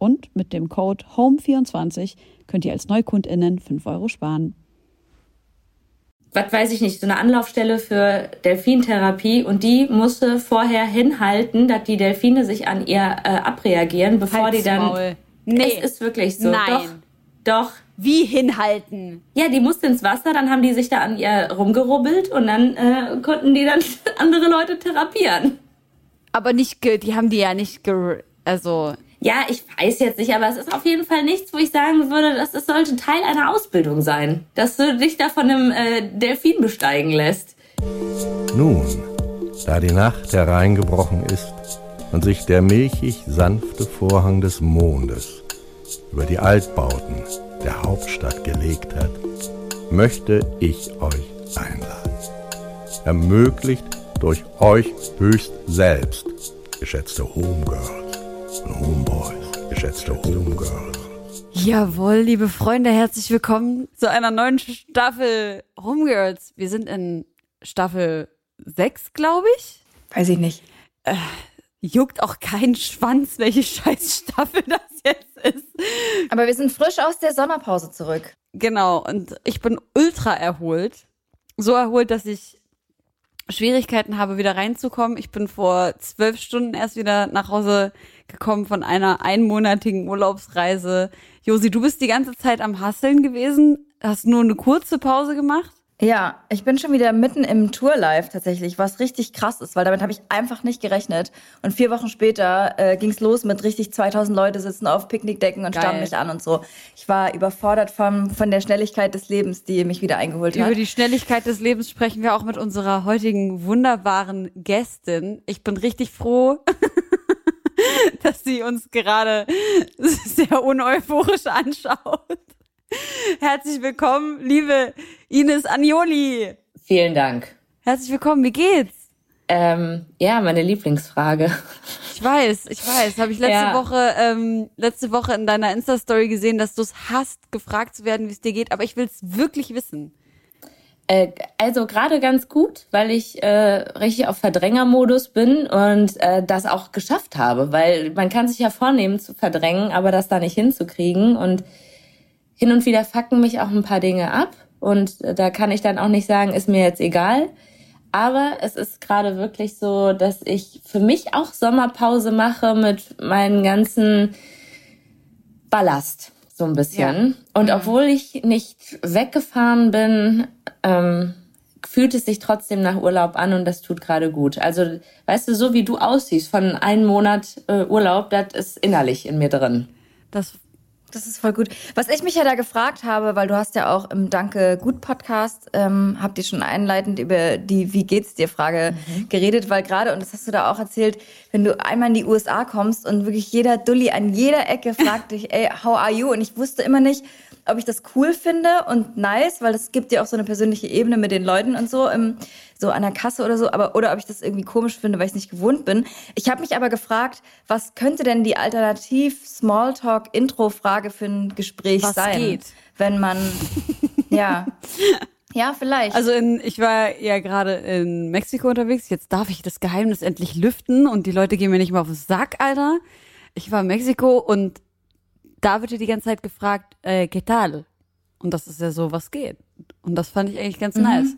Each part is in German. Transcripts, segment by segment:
Und mit dem Code HOME24 könnt ihr als NeukundInnen 5 Euro sparen. Was weiß ich nicht, so eine Anlaufstelle für Delfintherapie und die musste vorher hinhalten, dass die Delfine sich an ihr äh, abreagieren, bevor Halt's die dann. Maul. Nee. Es ist wirklich so. Nein. Doch. Doch. Wie hinhalten? Ja, die musste ins Wasser, dann haben die sich da an ihr rumgerubbelt und dann äh, konnten die dann andere Leute therapieren. Aber nicht, die haben die ja nicht, also Ja, ich weiß jetzt nicht, aber es ist auf jeden Fall nichts, wo ich sagen würde, dass es sollte Teil einer Ausbildung sein. Dass du dich da von einem äh, Delfin besteigen lässt. Nun, da die Nacht hereingebrochen ist und sich der milchig sanfte Vorhang des Mondes über die Altbauten der Hauptstadt gelegt hat, möchte ich euch einladen. Ermöglicht durch euch höchst selbst, geschätzte Homegirls und Homeboys, geschätzte Homegirls. Jawohl, liebe Freunde, herzlich willkommen zu einer neuen Staffel Homegirls. Wir sind in Staffel 6, glaube ich. Weiß ich nicht. Juckt auch kein Schwanz, welche scheiß Staffel das jetzt ist. Aber wir sind frisch aus der Sommerpause zurück. Genau, und ich bin ultra erholt. So erholt, dass ich Schwierigkeiten habe, wieder reinzukommen. Ich bin vor zwölf Stunden erst wieder nach Hause gekommen von einer einmonatigen Urlaubsreise. Josi, du bist die ganze Zeit am Hasseln gewesen, hast nur eine kurze Pause gemacht. Ja, ich bin schon wieder mitten im Tour-Live tatsächlich, was richtig krass ist, weil damit habe ich einfach nicht gerechnet. Und vier Wochen später äh, ging's los mit richtig 2000 Leute sitzen auf Picknickdecken und Geil. starren mich an und so. Ich war überfordert von, von der Schnelligkeit des Lebens, die mich wieder eingeholt Über hat. die Schnelligkeit des Lebens sprechen wir auch mit unserer heutigen wunderbaren Gästin. Ich bin richtig froh, dass sie uns gerade sehr uneuphorisch anschaut. Herzlich willkommen, liebe Ines Agnoli. Vielen Dank. Herzlich willkommen, wie geht's? Ähm, ja, meine Lieblingsfrage. Ich weiß, ich weiß. Habe ich letzte Ja. Woche, ähm, letzte Woche in deiner Insta-Story gesehen, dass du es hast, gefragt zu werden, wie es dir geht. Aber ich will es wirklich wissen. Äh, also gerade ganz gut, weil ich äh, richtig auf Verdrängermodus bin und äh, das auch geschafft habe, weil man kann sich ja vornehmen zu verdrängen, aber das da nicht hinzukriegen und hin und wieder fucken mich auch ein paar Dinge ab und äh, da kann ich dann auch nicht sagen, ist mir jetzt egal. Aber es ist gerade wirklich so, dass ich für mich auch Sommerpause mache mit meinen ganzen Ballast, so ein bisschen. Und obwohl ich nicht weggefahren bin, ähm, fühlt es sich trotzdem nach Urlaub an und das tut gerade gut. Also, weißt du, so wie du aussiehst von einem Monat äh, Urlaub, das ist innerlich in mir drin. Das Das ist voll gut. Was ich mich ja da gefragt habe, weil du hast ja auch im Danke gut Podcast, ähm, habt ihr schon einleitend über die Wie geht's dir Frage geredet, weil gerade, und das hast du da auch erzählt, wenn du einmal in die USA kommst und wirklich jeder Dulli an jeder Ecke fragt dich, ey, how are you? Und ich wusste immer nicht, ob ich das cool finde und nice, weil das gibt dir auch so eine persönliche Ebene mit den Leuten und so, im, so an der Kasse oder so, aber oder ob ich das irgendwie komisch finde, weil ich es nicht gewohnt bin. Ich habe mich aber gefragt, was könnte denn die Alternativ Smalltalk Intro Frage für ein Gespräch Was sein, geht? wenn man ja ja vielleicht Also in, ich war ja gerade in Mexiko unterwegs. Jetzt darf ich das Geheimnis endlich lüften und die Leute gehen mir nicht mehr auf den Sack, Alter. Ich war in Mexiko und da wird dir die ganze Zeit gefragt, äh, ¿qué tal? Und das ist ja so, was geht. Und das fand ich eigentlich ganz nice.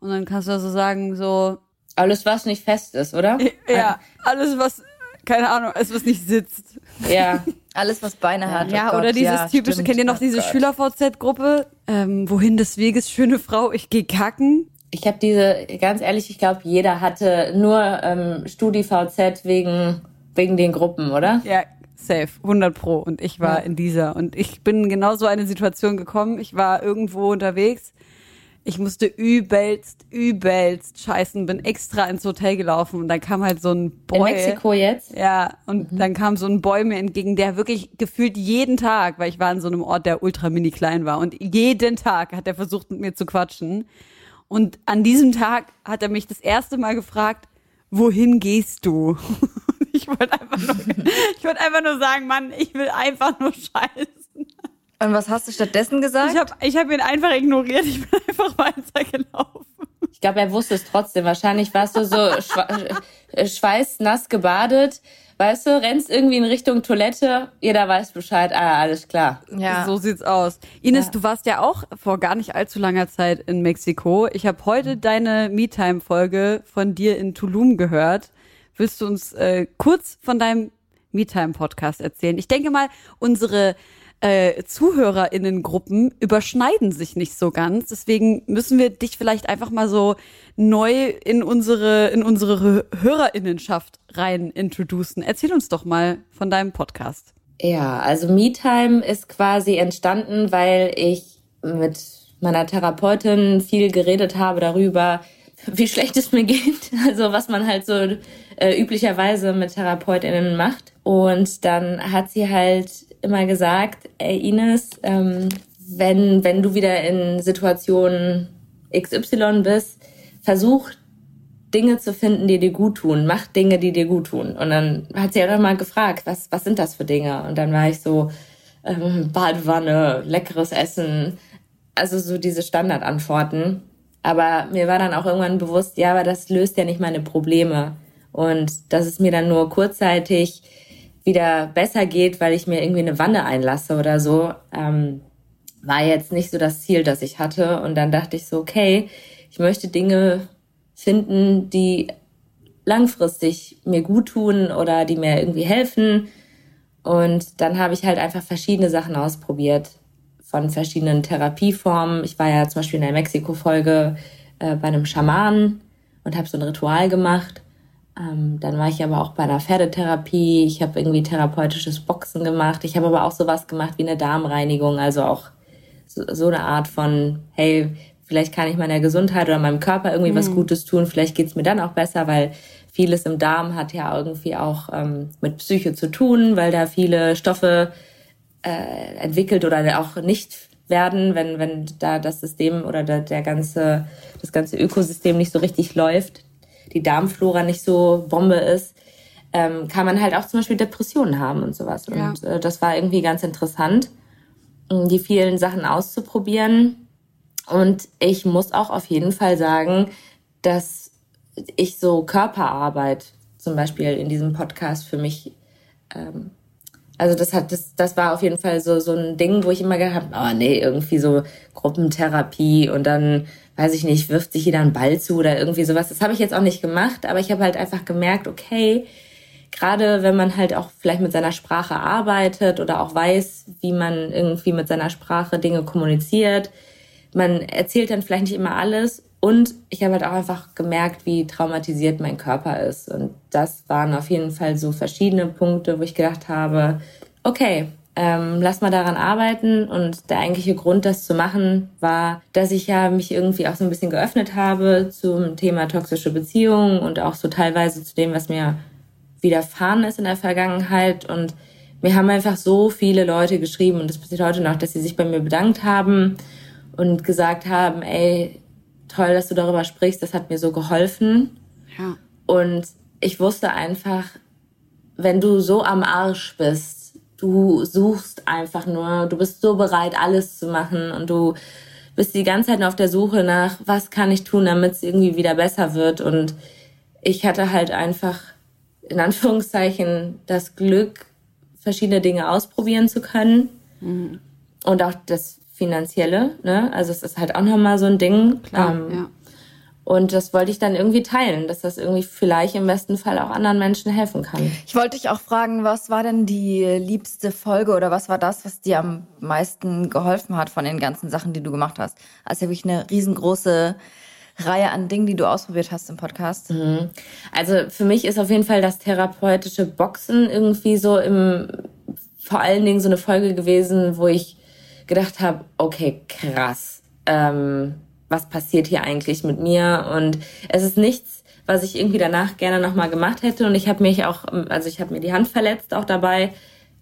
Und dann kannst du also sagen, so, Alles, was nicht fest ist, oder? ja, alles was, keine Ahnung, alles was nicht sitzt. Ja. Alles, was Beine hat. Ja, oh Gott, oder dieses ja, typische, stimmt. kennt ihr noch Oh diese Gott. Schüler-VZ-Gruppe? Ähm, wohin des Weges, schöne Frau, ich geh kacken. Ich habe diese, ganz ehrlich, ich glaube, jeder hatte nur ähm, StudiVZ wegen, wegen den Gruppen, oder? Ja, safe, 100 pro. Und ich war Ja. in dieser. Und ich bin in genau so eine Situation gekommen. Ich war irgendwo unterwegs. Ich musste übelst, übelst scheißen, bin extra ins Hotel gelaufen und dann kam halt so ein Boy. In Mexiko jetzt? Ja, und dann kam so ein Boy mir entgegen, der wirklich gefühlt jeden Tag, weil ich war in so einem Ort, der ultra mini klein war und jeden Tag hat er versucht mit mir zu quatschen. Und an diesem Tag hat er mich das erste Mal gefragt, wohin gehst du? Ich wollte einfach nur, ich wollte einfach nur sagen, Mann, ich will einfach nur scheißen. Und was hast du stattdessen gesagt? Ich habe ich hab ihn einfach ignoriert, ich bin einfach weitergelaufen. Ich glaube, er wusste es trotzdem. Wahrscheinlich warst du so äh, schweißnass gebadet. Weißt du, rennst irgendwie in Richtung Toilette, jeder weiß Bescheid, ah, alles klar. ja. So sieht's aus. Ines, Ja. du warst ja auch vor gar nicht allzu langer Zeit in Mexiko. Ich habe heute deine MeTime-Folge von dir in Tulum gehört. Willst du uns äh, kurz von deinem MeTime-Podcast erzählen? Ich denke mal, unsere äh, ZuhörerInnen-Gruppen überschneiden sich nicht so ganz. Deswegen müssen wir dich vielleicht einfach mal so neu in unsere, in unsere HörerInnenschaft rein introducen. Erzähl uns doch mal von deinem Podcast. Ja, also MeTime ist quasi entstanden, weil ich mit meiner Therapeutin viel geredet habe darüber, wie schlecht es mir geht. Also was man halt so äh, üblicherweise mit TherapeutInnen macht. Und dann hat sie halt immer gesagt, ey Ines, ähm, wenn, wenn du wieder in Situationen XY bist, versuch Dinge zu finden, die dir gut tun. Mach Dinge, die dir gut tun. Und dann hat sie auch mal gefragt, was, was sind das für Dinge? Und dann war ich so, ähm, Badewanne, leckeres Essen. Also so diese Standardantworten. Aber mir war dann auch irgendwann bewusst, ja, aber das löst ja nicht meine Probleme. Und dass es mir dann nur kurzzeitig wieder besser geht, weil ich mir irgendwie eine Wanne einlasse oder so, ähm, war jetzt nicht so das Ziel, das ich hatte. Und dann dachte ich so, okay, ich möchte Dinge finden, die langfristig mir gut tun oder die mir irgendwie helfen. Und dann habe ich halt einfach verschiedene Sachen ausprobiert von verschiedenen Therapieformen. Ich war ja zum Beispiel in der Mexiko-Folge äh, bei einem Schamanen und habe so ein Ritual gemacht. Ähm, dann war ich aber auch bei einer Pferdetherapie. Ich habe irgendwie therapeutisches Boxen gemacht. Ich habe aber auch sowas gemacht wie eine Darmreinigung, also auch so, so eine Art von, hey, vielleicht kann ich meiner Gesundheit oder meinem Körper irgendwie was Gutes tun. Vielleicht geht's mir dann auch besser, weil vieles im Darm hat ja irgendwie auch ähm, mit Psyche zu tun, weil da viele Stoffe äh, entwickelt oder auch nicht werden, wenn, wenn da das System oder der, der ganze, das ganze Ökosystem nicht so richtig läuft, die Darmflora nicht so Bombe ist, ähm, kann man halt auch zum Beispiel Depressionen haben und sowas. Ja. Und äh, das war irgendwie ganz interessant, die vielen Sachen auszuprobieren. Und ich muss auch auf jeden Fall sagen, dass ich so Körperarbeit zum Beispiel in diesem Podcast für mich ähm, also das hat das das war auf jeden Fall so so ein Ding, wo ich immer gehabt, oh nee, irgendwie so Gruppentherapie und dann weiß ich nicht, wirft sich jeder einen Ball zu oder irgendwie sowas. Das habe ich jetzt auch nicht gemacht, aber ich habe halt einfach gemerkt, okay, gerade wenn man halt auch vielleicht mit seiner Sprache arbeitet oder auch weiß, wie man irgendwie mit seiner Sprache Dinge kommuniziert, man erzählt dann vielleicht nicht immer alles und ich habe halt auch einfach gemerkt, wie traumatisiert mein Körper ist. Und das waren auf jeden Fall so verschiedene Punkte, wo ich gedacht habe, okay, ähm, lass mal daran arbeiten. Und der eigentliche Grund, das zu machen, war, dass ich ja mich irgendwie auch so ein bisschen geöffnet habe zum Thema toxische Beziehungen und auch so teilweise zu dem, was mir widerfahren ist in der Vergangenheit. Und mir haben einfach so viele Leute geschrieben, und das passiert heute noch, dass sie sich bei mir bedankt haben und gesagt haben, ey, toll, dass du darüber sprichst, das hat mir so geholfen. Ja. Und ich wusste einfach, wenn du so am Arsch bist, du suchst einfach nur, du bist so bereit, alles zu machen und du bist die ganze Zeit nur auf der Suche nach, was kann ich tun, damit es irgendwie wieder besser wird. Und ich hatte halt einfach, in Anführungszeichen, das Glück, verschiedene Dinge ausprobieren zu können. Und auch das Finanzielle, ne? Also es ist halt auch nochmal so ein Ding. Klar, Ähm, ja. Und das wollte ich dann irgendwie teilen, dass das irgendwie vielleicht im besten Fall auch anderen Menschen helfen kann. Ich wollte dich auch fragen, was war denn die liebste Folge oder was war das, was dir am meisten geholfen hat von den ganzen Sachen, die du gemacht hast? Also wirklich eine riesengroße Reihe an Dingen, die du ausprobiert hast im Podcast. Mhm. Also für mich ist auf jeden Fall das therapeutische Boxen irgendwie so im, vor allen Dingen so eine Folge gewesen, wo ich gedacht habe, okay, krass. Ähm, was passiert hier eigentlich mit mir? Und es ist nichts, was ich irgendwie danach gerne nochmal gemacht hätte. Und ich habe mich auch, also ich habe mir die Hand verletzt auch dabei.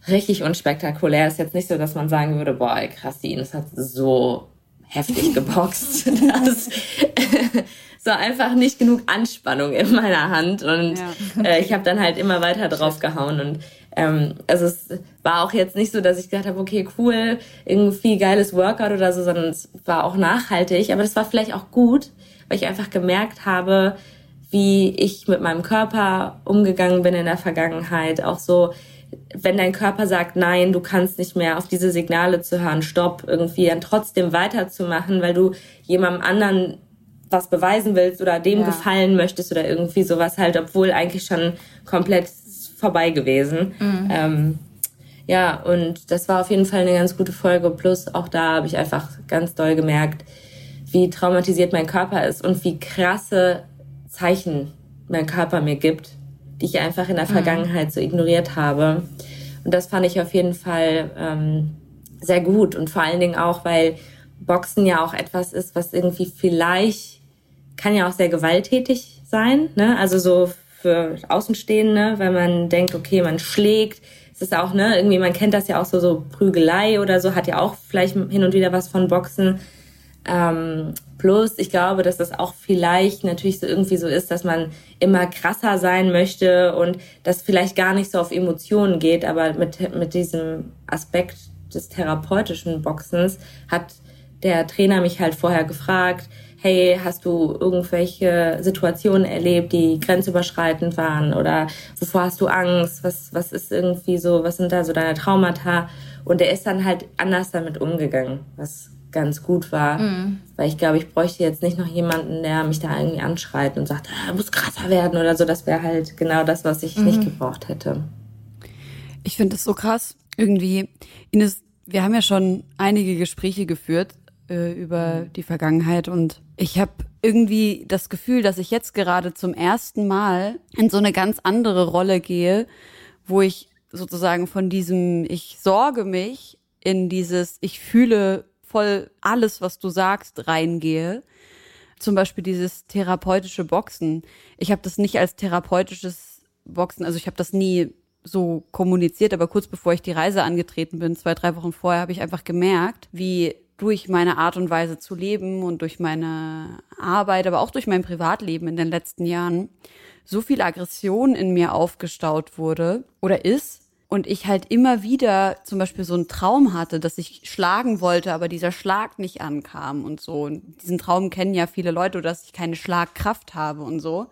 Richtig unspektakulär. Ist jetzt nicht so, dass man sagen würde, boah, krass, die Ines hat so heftig geboxt. Das, so einfach nicht genug Anspannung in meiner Hand. Und ja. äh, ich habe dann halt immer weiter drauf gehauen. Und ähm, also es war auch jetzt nicht so, dass ich gedacht habe, okay, cool, irgendwie geiles Workout oder so, sondern es war auch nachhaltig. Aber das war vielleicht auch gut, weil ich einfach gemerkt habe, wie ich mit meinem Körper umgegangen bin in der Vergangenheit. Auch so, wenn dein Körper sagt, nein, du kannst nicht mehr auf diese Signale zu hören, stopp, irgendwie dann trotzdem weiterzumachen, weil du jemandem anderen was beweisen willst oder dem ja. gefallen möchtest oder irgendwie sowas halt, obwohl eigentlich schon komplett vorbei gewesen. Mhm. Ähm, ja, und das war auf jeden Fall eine ganz gute Folge. Plus auch da habe ich einfach ganz doll gemerkt, wie traumatisiert mein Körper ist und wie krasse Zeichen mein Körper mir gibt, die ich einfach in der mhm. Vergangenheit so ignoriert habe. Und das fand ich auf jeden Fall ähm, sehr gut und vor allen Dingen auch, weil Boxen ja auch etwas ist, was irgendwie vielleicht kann ja auch sehr gewalttätig sein. Ne? Also so für Außenstehende, weil man denkt, okay, man schlägt. Es ist auch, ne, irgendwie, man kennt das ja auch so, so Prügelei oder so, hat ja auch vielleicht hin und wieder was von Boxen. Ähm, plus, ich glaube, dass das auch vielleicht natürlich so irgendwie so ist, dass man immer krasser sein möchte und das vielleicht gar nicht so auf Emotionen geht, aber mit, mit diesem Aspekt des therapeutischen Boxens hat der Trainer mich halt vorher gefragt, hey, hast du irgendwelche Situationen erlebt, die grenzüberschreitend waren oder wovor hast du Angst? Was, was ist irgendwie so, was sind da so deine Traumata? Und er ist dann halt anders damit umgegangen, was ganz gut war. Mhm. Weil ich glaube, ich bräuchte jetzt nicht noch jemanden, der mich da irgendwie anschreit und sagt, ah, muss krasser werden oder so. Das wäre halt genau das, was ich mhm. nicht gebraucht hätte. Ich finde es so krass. Irgendwie, Ines, wir haben ja schon einige Gespräche geführt äh, über mhm. die Vergangenheit und ich habe irgendwie das Gefühl, dass ich jetzt gerade zum ersten Mal in so eine ganz andere Rolle gehe, wo ich sozusagen von diesem ich sorge mich in dieses ich fühle voll alles, was du sagst, reingehe. Zum Beispiel dieses therapeutische Boxen. Ich habe das nicht als therapeutisches Boxen, also ich habe das nie so kommuniziert, aber kurz bevor ich die Reise angetreten bin, zwei, drei Wochen vorher, habe ich einfach gemerkt, wie durch meine Art und Weise zu leben und durch meine Arbeit, aber auch durch mein Privatleben in den letzten Jahren so viel Aggression in mir aufgestaut wurde oder ist und ich halt immer wieder zum Beispiel so einen Traum hatte, dass ich schlagen wollte, aber dieser Schlag nicht ankam und so. Und diesen Traum kennen ja viele Leute, dass ich keine Schlagkraft habe und so.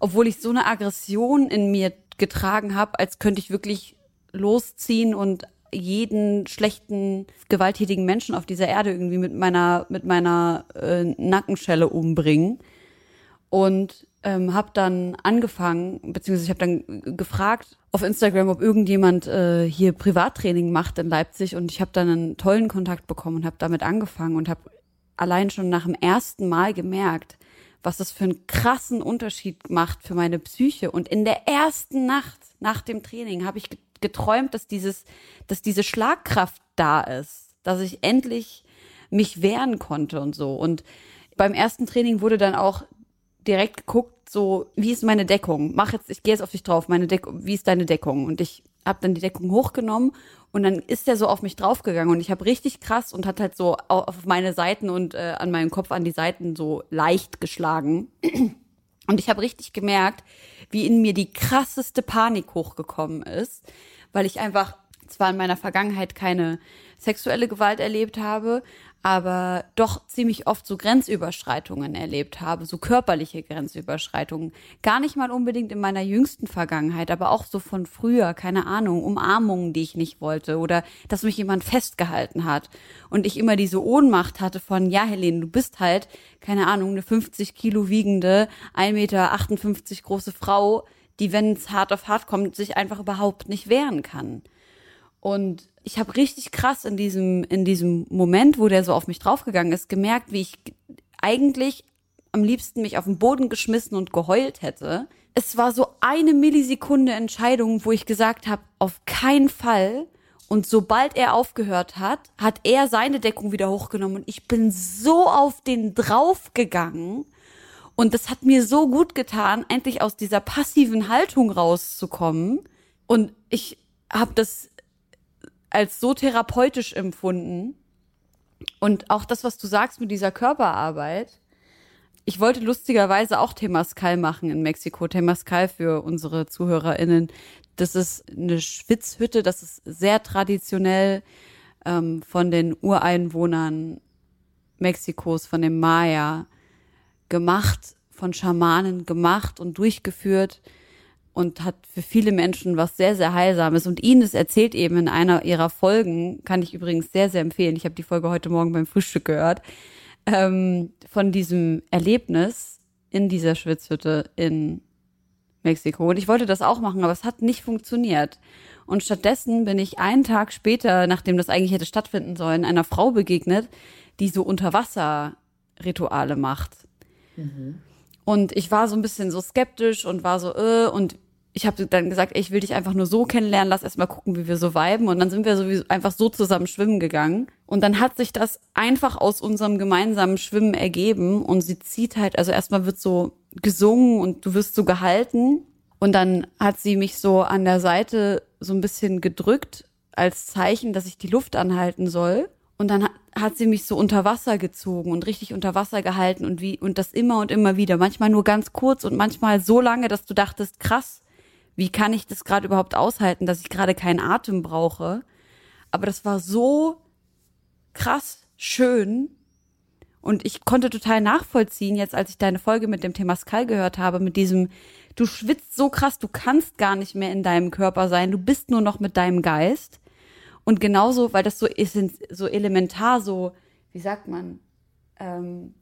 Obwohl ich so eine Aggression in mir getragen habe, als könnte ich wirklich losziehen und jeden schlechten, gewalttätigen Menschen auf dieser Erde irgendwie mit meiner, mit meiner äh, Nackenschelle umbringen. Und ähm, habe dann angefangen, beziehungsweise ich habe dann gefragt auf Instagram, ob irgendjemand äh, hier Privattraining macht in Leipzig und ich habe dann einen tollen Kontakt bekommen und habe damit angefangen und habe allein schon nach dem ersten Mal gemerkt, was das für einen krassen Unterschied macht für meine Psyche. Und in der ersten Nacht nach dem Training habe ich geträumt, dass dieses, dass diese Schlagkraft da ist, dass ich endlich mich wehren konnte und so. Und beim ersten Training wurde dann auch direkt geguckt, so, wie ist meine Deckung? Mach jetzt, ich gehe jetzt auf dich drauf, meine Deckung, wie ist deine Deckung? Und ich habe dann die Deckung hochgenommen und dann ist der so auf mich draufgegangen und ich habe richtig krass und hat halt so auf meine Seiten und äh, an meinem Kopf an die Seiten so leicht geschlagen. Und ich habe richtig gemerkt, wie in mir die krasseste Panik hochgekommen ist, weil ich einfach zwar in meiner Vergangenheit keine sexuelle Gewalt erlebt habe, aber doch ziemlich oft so Grenzüberschreitungen erlebt habe, so körperliche Grenzüberschreitungen. Gar nicht mal unbedingt in meiner jüngsten Vergangenheit, aber auch so von früher, keine Ahnung, Umarmungen, die ich nicht wollte oder dass mich jemand festgehalten hat und ich immer diese Ohnmacht hatte von, ja, Helene, du bist halt, keine Ahnung, eine 50 Kilo wiegende, 1,58 Meter große Frau, die, wenn es hart auf hart kommt, sich einfach überhaupt nicht wehren kann. Und ich habe richtig krass in diesem, in diesem Moment, wo der so auf mich draufgegangen ist, gemerkt, wie ich eigentlich am liebsten mich auf den Boden geschmissen und geheult hätte. Es war so eine Millisekunde Entscheidung, wo ich gesagt habe, auf keinen Fall. Und sobald er aufgehört hat, hat er seine Deckung wieder hochgenommen und ich bin so auf den draufgegangen. Und das hat mir so gut getan, endlich aus dieser passiven Haltung rauszukommen. Und ich habe das als so therapeutisch empfunden. Und auch das, was du sagst mit dieser Körperarbeit. Ich wollte lustigerweise auch Temascal machen in Mexiko. Temascal für unsere ZuhörerInnen. Das ist eine Schwitzhütte, das ist sehr traditionell ähm, von den Ureinwohnern Mexikos, von den Maya gemacht, von Schamanen gemacht und durchgeführt und hat für viele Menschen was sehr, sehr Heilsames. Und Ines erzählt eben in einer ihrer Folgen, kann ich übrigens sehr, sehr empfehlen, ich habe die Folge heute Morgen beim Frühstück gehört, ähm, von diesem Erlebnis in dieser Schwitzhütte in Mexiko. Und ich wollte das auch machen, aber es hat nicht funktioniert. Und stattdessen bin ich einen Tag später, nachdem das eigentlich hätte stattfinden sollen, einer Frau begegnet, die so Unterwasserrituale macht. Und ich war so ein bisschen so skeptisch und war so, äh, und ich habe dann gesagt, ey, ich will dich einfach nur so kennenlernen, lass erst mal gucken, wie wir so viben. Und dann sind wir sowieso einfach so zusammen schwimmen gegangen. Und dann hat sich das einfach aus unserem gemeinsamen Schwimmen ergeben. Und sie zieht halt, also erstmal wird so gesungen und du wirst so gehalten. Und dann hat sie mich so an der Seite so ein bisschen gedrückt als Zeichen, dass ich die Luft anhalten soll. Und dann hat, sie mich so unter Wasser gezogen und richtig unter Wasser gehalten und wie, und das immer und immer wieder. Manchmal nur ganz kurz und manchmal so lange, dass du dachtest, krass, wie kann ich das gerade überhaupt aushalten, dass ich gerade keinen Atem brauche? Aber das war so krass schön. Und ich konnte total nachvollziehen, jetzt als ich deine Folge mit dem Temascal gehört habe, mit diesem, du schwitzt so krass, du kannst gar nicht mehr in deinem Körper sein, du bist nur noch mit deinem Geist. Und genauso, weil das so ist, so elementar, so, wie sagt man, ähm,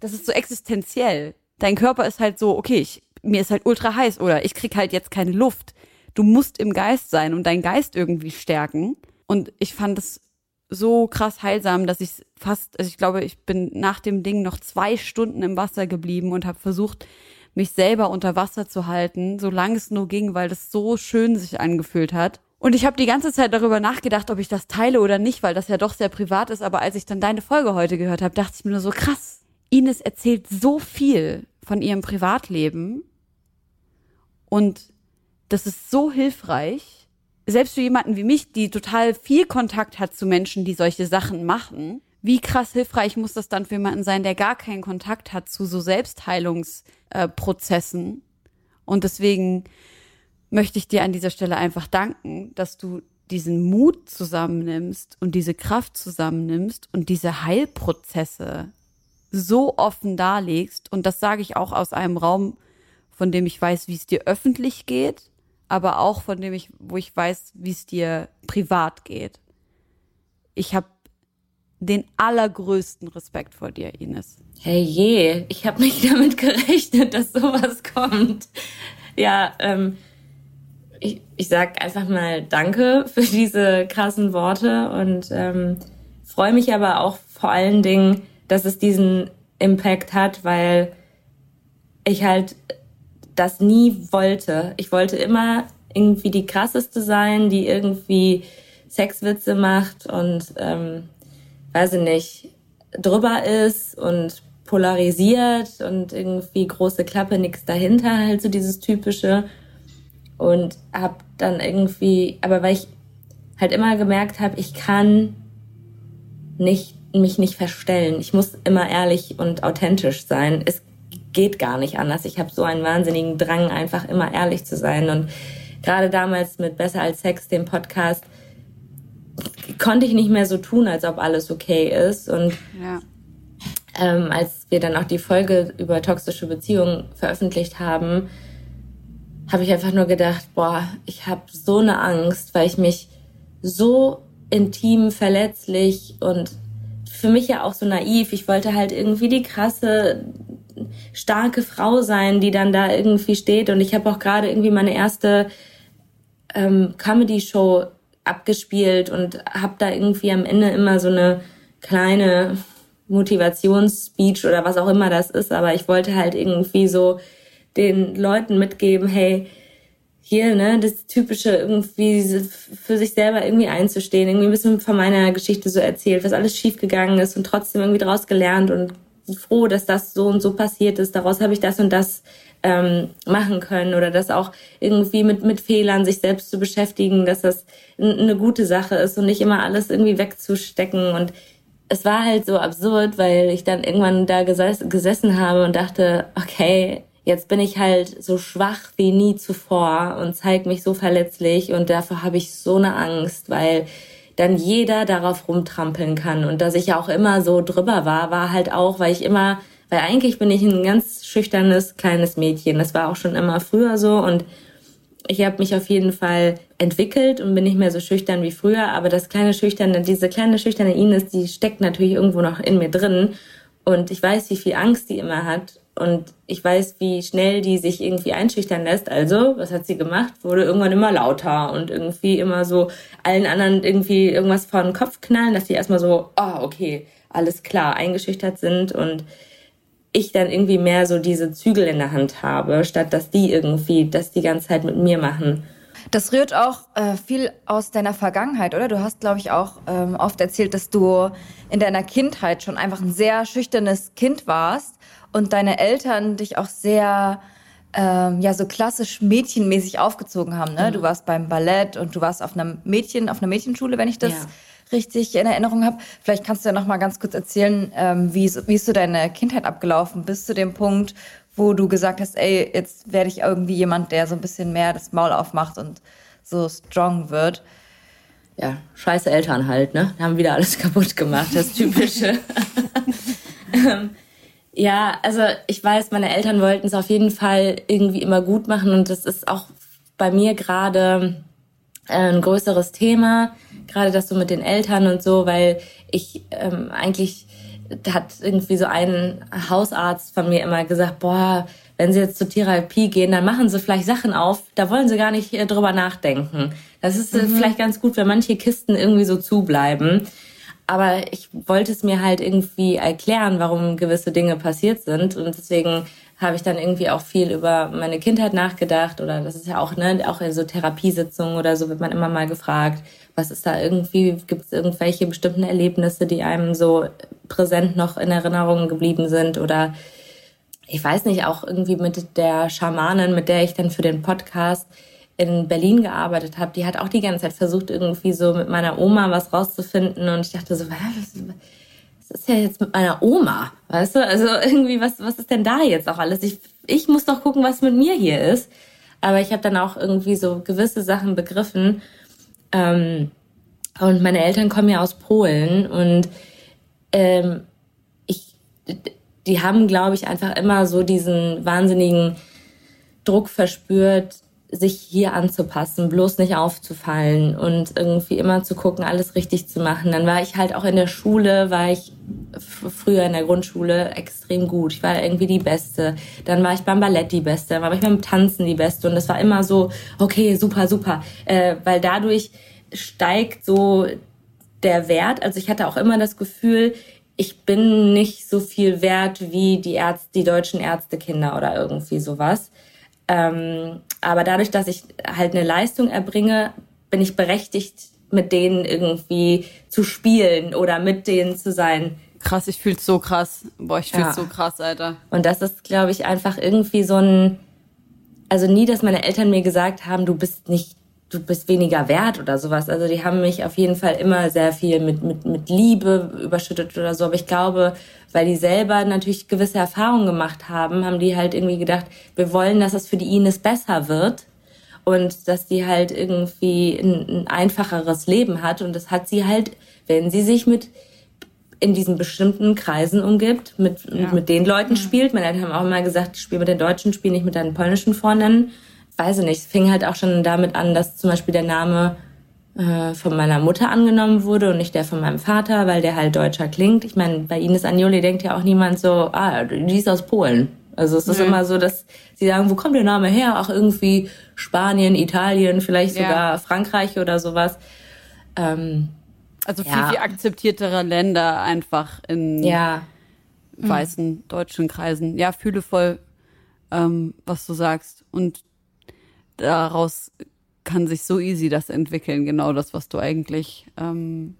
das ist so existenziell. Dein Körper ist halt so, okay, ich mir ist halt ultra heiß oder ich krieg halt jetzt keine Luft. Du musst im Geist sein und deinen Geist irgendwie stärken. Und ich fand es so krass heilsam, dass ich fast, also ich glaube, ich bin nach dem Ding noch zwei Stunden im Wasser geblieben und habe versucht, mich selber unter Wasser zu halten, solange es nur ging, weil das so schön sich angefühlt hat. Und ich habe die ganze Zeit darüber nachgedacht, ob ich das teile oder nicht, weil das ja doch sehr privat ist. Aber als ich dann deine Folge heute gehört habe, dachte ich mir nur so krass. Ines erzählt so viel von ihrem Privatleben und das ist so hilfreich, selbst für jemanden wie mich, die total viel Kontakt hat zu Menschen, die solche Sachen machen. Wie krass hilfreich muss das dann für jemanden sein, der gar keinen Kontakt hat zu so Selbstheilungsprozessen? Äh, und deswegen möchte ich dir an dieser Stelle einfach danken, dass du diesen Mut zusammennimmst und diese Kraft zusammennimmst und diese Heilprozesse so offen darlegst. Und das sage ich auch aus einem Raum, von dem ich weiß, wie es dir öffentlich geht, aber auch von dem ich, wo ich weiß, wie es dir privat geht. Ich habe den allergrößten Respekt vor dir, Ines. Hey je, ich habe nicht damit gerechnet, dass sowas kommt. Ja, ähm, ich, ich sag einfach mal Danke für diese krassen Worte und ähm, freue mich aber auch vor allen Dingen, dass es diesen Impact hat, weil ich halt das nie wollte. Ich wollte immer irgendwie die krasseste sein, die irgendwie Sexwitze macht und ähm, weiß ich nicht, drüber ist und polarisiert und irgendwie große Klappe, nichts dahinter, halt so dieses typische. Und hab dann irgendwie, aber weil ich halt immer gemerkt habe, ich kann nicht mich nicht verstellen. Ich muss immer ehrlich und authentisch sein. Es geht gar nicht anders. Ich habe so einen wahnsinnigen Drang, einfach immer ehrlich zu sein. Und gerade damals mit Besser als Sex, dem Podcast, konnte ich nicht mehr so tun, als ob alles okay ist. Und ja. ähm, als wir dann auch die Folge über toxische Beziehungen veröffentlicht haben, habe ich einfach nur gedacht, boah, ich habe so eine Angst, weil ich mich so intim, verletzlich und für mich ja auch so naiv. Ich wollte halt irgendwie die krasse, starke Frau sein, die dann da irgendwie steht. Und ich habe auch gerade irgendwie meine erste ähm, Comedy-Show abgespielt und habe da irgendwie am Ende immer so eine kleine Motivationsspeech oder was auch immer das ist. Aber ich wollte halt irgendwie so den Leuten mitgeben, hey, hier, ne, das typische irgendwie für sich selber irgendwie einzustehen, irgendwie ein bisschen von meiner Geschichte so erzählt, was alles schiefgegangen ist und trotzdem irgendwie daraus gelernt und froh, dass das so und so passiert ist. Daraus habe ich das und das ähm, machen können oder das auch irgendwie mit, mit Fehlern sich selbst zu beschäftigen, dass das eine gute Sache ist und nicht immer alles irgendwie wegzustecken. Und es war halt so absurd, weil ich dann irgendwann da geses gesessen habe und dachte, okay, jetzt bin ich halt so schwach wie nie zuvor und zeige mich so verletzlich und dafür habe ich so eine Angst, weil dann jeder darauf rumtrampeln kann. Und dass ich ja auch immer so drüber war, war halt auch, weil ich immer, weil eigentlich bin ich ein ganz schüchternes kleines Mädchen. Das war auch schon immer früher so und ich habe mich auf jeden Fall entwickelt und bin nicht mehr so schüchtern wie früher, aber das kleine schüchterne, diese kleine schüchterne Ines, die steckt natürlich irgendwo noch in mir drin. Und ich weiß, wie viel Angst die immer hat und ich weiß, wie schnell die sich irgendwie einschüchtern lässt. Also, was hat sie gemacht? Wurde irgendwann immer lauter und irgendwie immer so allen anderen irgendwie irgendwas vor den Kopf knallen, dass die erstmal so, oh, okay, alles klar, eingeschüchtert sind und ich dann irgendwie mehr so diese Zügel in der Hand habe, statt dass die irgendwie das die ganze Zeit mit mir machen. Das rührt auch äh, viel aus deiner Vergangenheit, oder? Du hast, glaube ich, auch ähm, oft erzählt, dass du in deiner Kindheit schon einfach ein sehr schüchternes Kind warst und deine Eltern dich auch sehr ähm, ja so klassisch mädchenmäßig aufgezogen haben. Ne? Mhm. Du warst beim Ballett und du warst auf einem Mädchen, auf einer Mädchenschule, wenn ich das ja. richtig in Erinnerung habe. Vielleicht kannst du ja noch mal ganz kurz erzählen, ähm, wie, wie ist so deine Kindheit abgelaufen bis zu dem Punkt, wo du gesagt hast, ey, jetzt werde ich irgendwie jemand, der so ein bisschen mehr das Maul aufmacht und so strong wird. Ja, scheiße Eltern halt, ne? Haben wieder alles kaputt gemacht, das typische. Ja, also ich weiß, meine Eltern wollten es auf jeden Fall irgendwie immer gut machen und das ist auch bei mir gerade äh, ein größeres Thema, gerade das so mit den Eltern und so, weil ich ähm, eigentlich hat irgendwie so ein Hausarzt von mir immer gesagt, boah, wenn Sie jetzt zur Therapie gehen, dann machen Sie vielleicht Sachen auf, da wollen Sie gar nicht äh, drüber nachdenken. Das ist äh, mhm. vielleicht ganz gut, wenn manche Kisten irgendwie so zubleiben. Aber ich wollte es mir halt irgendwie erklären, warum gewisse Dinge passiert sind. Und deswegen habe ich dann irgendwie auch viel über meine Kindheit nachgedacht. Oder das ist ja auch, ne, auch in so Therapiesitzungen oder so wird man immer mal gefragt, was ist da irgendwie, gibt es irgendwelche bestimmten Erlebnisse, die einem so präsent noch in Erinnerung geblieben sind? Oder ich weiß nicht, auch irgendwie mit der Schamanin, mit der ich dann für den Podcast in Berlin gearbeitet habe, die hat auch die ganze Zeit versucht, irgendwie so mit meiner Oma was rauszufinden. Und ich dachte so, was, ist ja jetzt mit meiner Oma? Weißt du? Also irgendwie, was, was ist denn da jetzt auch alles? Ich, ich muss doch gucken, was mit mir hier ist. Aber ich habe dann auch irgendwie so gewisse Sachen begriffen. Ähm, und meine Eltern kommen ja aus Polen und ähm, ich, die haben, glaube ich, einfach immer so diesen wahnsinnigen Druck verspürt, sich hier anzupassen, bloß nicht aufzufallen und irgendwie immer zu gucken, alles richtig zu machen. Dann war ich halt auch in der Schule, war ich früher in der Grundschule extrem gut. Ich war irgendwie die Beste. Dann war ich beim Ballett die Beste, dann war ich beim Tanzen die Beste und das war immer so, okay, super, super, äh, weil dadurch steigt so der Wert. Also ich hatte auch immer das Gefühl, ich bin nicht so viel wert wie die Ärzte, die deutschen Ärztekinder oder irgendwie sowas. Ähm, aber dadurch, dass ich halt eine Leistung erbringe, bin ich berechtigt, mit denen irgendwie zu spielen oder mit denen zu sein. Krass, ich fühl's so krass. Boah, ich fühl's ja. so krass, Alter. Und das ist, glaube ich, einfach irgendwie so ein, also nie, dass meine Eltern mir gesagt haben, du bist nicht du bist weniger wert oder sowas. Also die haben mich auf jeden Fall immer sehr viel mit, mit, mit Liebe überschüttet oder so. Aber ich glaube, weil die selber natürlich gewisse Erfahrungen gemacht haben, haben die halt irgendwie gedacht, wir wollen, dass es für die Ines besser wird. und dass die halt irgendwie ein, ein einfacheres Leben hat und das hat sie halt, wenn sie sich mit in diesen bestimmten Kreisen umgibt, mit, ja. mit den Leuten spielt. Meine Eltern haben auch immer gesagt, spiel mit den Deutschen, spiel nicht mit deinen polnischen Freundinnen. Weiß ich nicht, es fing halt auch schon damit an, dass zum Beispiel der Name äh, von meiner Mutter angenommen wurde und nicht der von meinem Vater, weil der halt deutscher klingt. Ich meine, bei Ines Agnoli denkt ja auch niemand so, ah, die ist aus Polen. Also es ist mhm. immer so, dass sie sagen, wo kommt der Name her? Auch irgendwie Spanien, Italien, vielleicht ja. sogar Frankreich oder sowas. Ähm, also viel, ja. viel akzeptiertere Länder einfach in ja. weißen mhm. deutschen Kreisen. Ja, fühle voll, ähm, was du sagst. Und daraus kann sich so easy das entwickeln, genau das, was du eigentlich ähm,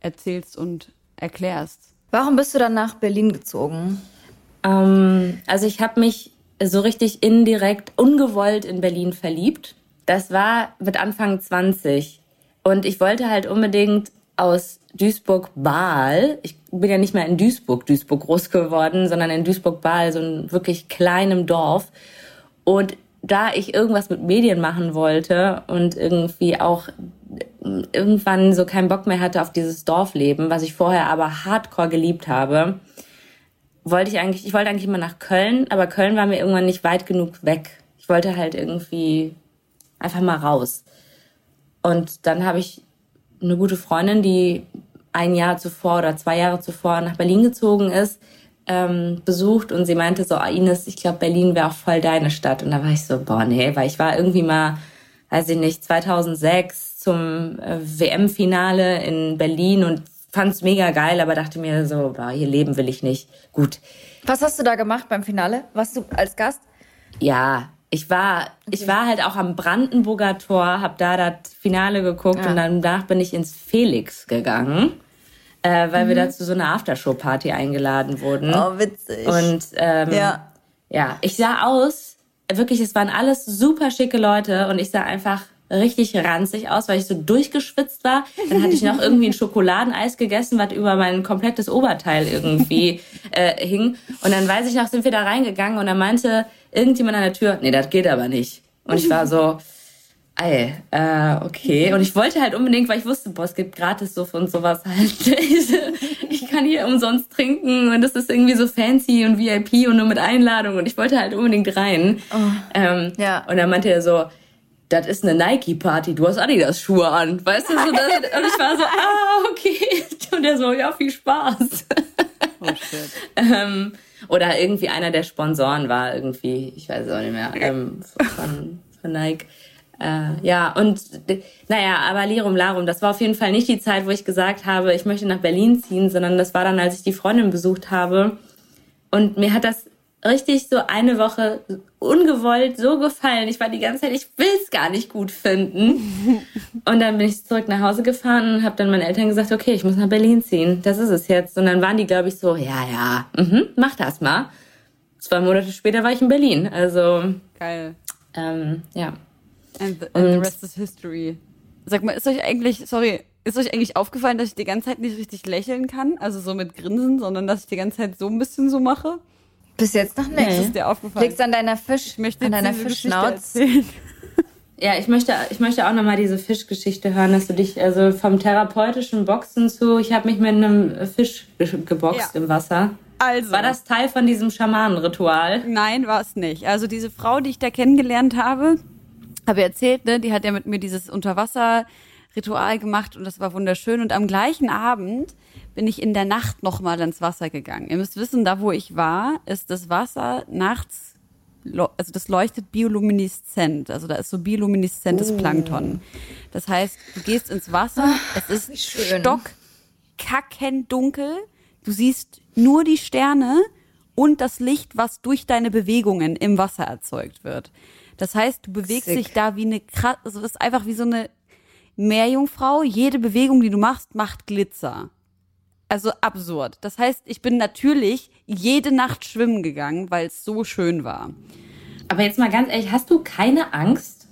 erzählst und erklärst. Warum bist du dann nach Berlin gezogen? Ähm, also ich habe mich so richtig indirekt, ungewollt in Berlin verliebt. Das war mit Anfang 20. Und ich wollte halt unbedingt aus Duisburg-Bahl. Ich bin ja nicht mehr in Duisburg, Duisburg groß geworden, sondern in Duisburg-Bahl, so einem wirklich kleinem Dorf. Und da ich irgendwas mit Medien machen wollte und irgendwie auch irgendwann so keinen Bock mehr hatte auf dieses Dorfleben, was ich vorher aber hardcore geliebt habe, wollte ich eigentlich, ich wollte eigentlich immer nach Köln, aber Köln war mir irgendwann nicht weit genug weg. Ich wollte halt irgendwie einfach mal raus. Und dann habe ich eine gute Freundin, die ein Jahr zuvor oder zwei Jahre zuvor nach Berlin gezogen ist, ähm, besucht und sie meinte so, ah, Ines, ich glaube, Berlin wäre auch voll deine Stadt. Und da war ich so, boah, nee, weil ich war irgendwie mal, weiß ich nicht, 2006 zum äh, WM-Finale in Berlin und fand's mega geil, aber dachte mir so, boah, hier leben will ich nicht. Gut. Was hast du da gemacht beim Finale? Warst du als Gast? Ja, ich war, okay. ich war halt auch am Brandenburger Tor, hab da das Finale geguckt ja. und danach bin ich ins Felix gegangen äh, weil mhm. wir da zu so einer Aftershow-Party eingeladen wurden. Oh, witzig. Und ähm, ja. ja, ich sah aus, wirklich, es waren alles super schicke Leute und ich sah einfach richtig ranzig aus, weil ich so durchgeschwitzt war. Dann hatte ich noch irgendwie ein Schokoladeneis gegessen, was über mein komplettes Oberteil irgendwie äh, hing. Und dann weiß ich noch, sind wir da reingegangen und dann meinte irgendjemand an der Tür, nee, das geht aber nicht. Und ich war so, Ey, äh, okay. Und ich wollte halt unbedingt, weil ich wusste, boah, es gibt gratis so und sowas halt. ich kann hier umsonst trinken und das ist irgendwie so fancy und VIP und nur mit Einladung und ich wollte halt unbedingt rein. Oh, ähm, ja. Und dann meinte er so, das ist eine Nike-Party, du hast Adidas-Schuhe an. Weißt du, so, das, und ich war so, ah, okay. Und er so, ja, viel Spaß. Oh, shit. ähm, oder irgendwie einer der Sponsoren war irgendwie, ich weiß es auch nicht mehr, ähm, von, von Nike. Äh, ja, und naja, aber Lirum Larum, das war auf jeden Fall nicht die Zeit, wo ich gesagt habe, ich möchte nach Berlin ziehen, sondern das war dann, als ich die Freundin besucht habe. Und mir hat das richtig so eine Woche ungewollt so gefallen. Ich war die ganze Zeit, ich will es gar nicht gut finden. Und dann bin ich zurück nach Hause gefahren und habe dann meinen Eltern gesagt, okay, ich muss nach Berlin ziehen. Das ist es jetzt. Und dann waren die, glaube ich, so, ja, ja, mhm, mach das mal. Zwei Monate später war ich in Berlin. Also geil. Ähm, ja. And the, and the rest is history. Sag mal, ist euch eigentlich, sorry, ist euch eigentlich aufgefallen, dass ich die ganze Zeit nicht richtig lächeln kann? Also so mit Grinsen, sondern dass ich die ganze Zeit so ein bisschen so mache? Bis jetzt noch nicht. Ist dir aufgefallen? Liegt's an deiner Fisch, ich möchte an deiner Fischschnauze. Ja, ich möchte, ich möchte auch nochmal diese Fischgeschichte hören, dass du dich, also vom therapeutischen Boxen zu, ich habe mich mit einem Fisch geboxt ja. im Wasser. Also. War das Teil von diesem Schamanenritual? Nein, war es nicht. Also diese Frau, die ich da kennengelernt habe, habe erzählt, ne, die hat ja mit mir dieses Unterwasser-Ritual gemacht und das war wunderschön. Und am gleichen Abend bin ich in der Nacht nochmal ins Wasser gegangen. Ihr müsst wissen, da wo ich war, ist das Wasser nachts, also das leuchtet biolumineszent. Also da ist so biolumineszentes oh. Plankton. Das heißt, du gehst ins Wasser, Ach, es ist stock, dunkel, du siehst nur die Sterne und das Licht, was durch deine Bewegungen im Wasser erzeugt wird. Das heißt, du bewegst Sick. dich da wie eine krass, also das ist einfach wie so eine Meerjungfrau. Jede Bewegung, die du machst, macht Glitzer. Also absurd. Das heißt, ich bin natürlich jede Nacht schwimmen gegangen, weil es so schön war. Aber jetzt mal ganz ehrlich, hast du keine Angst?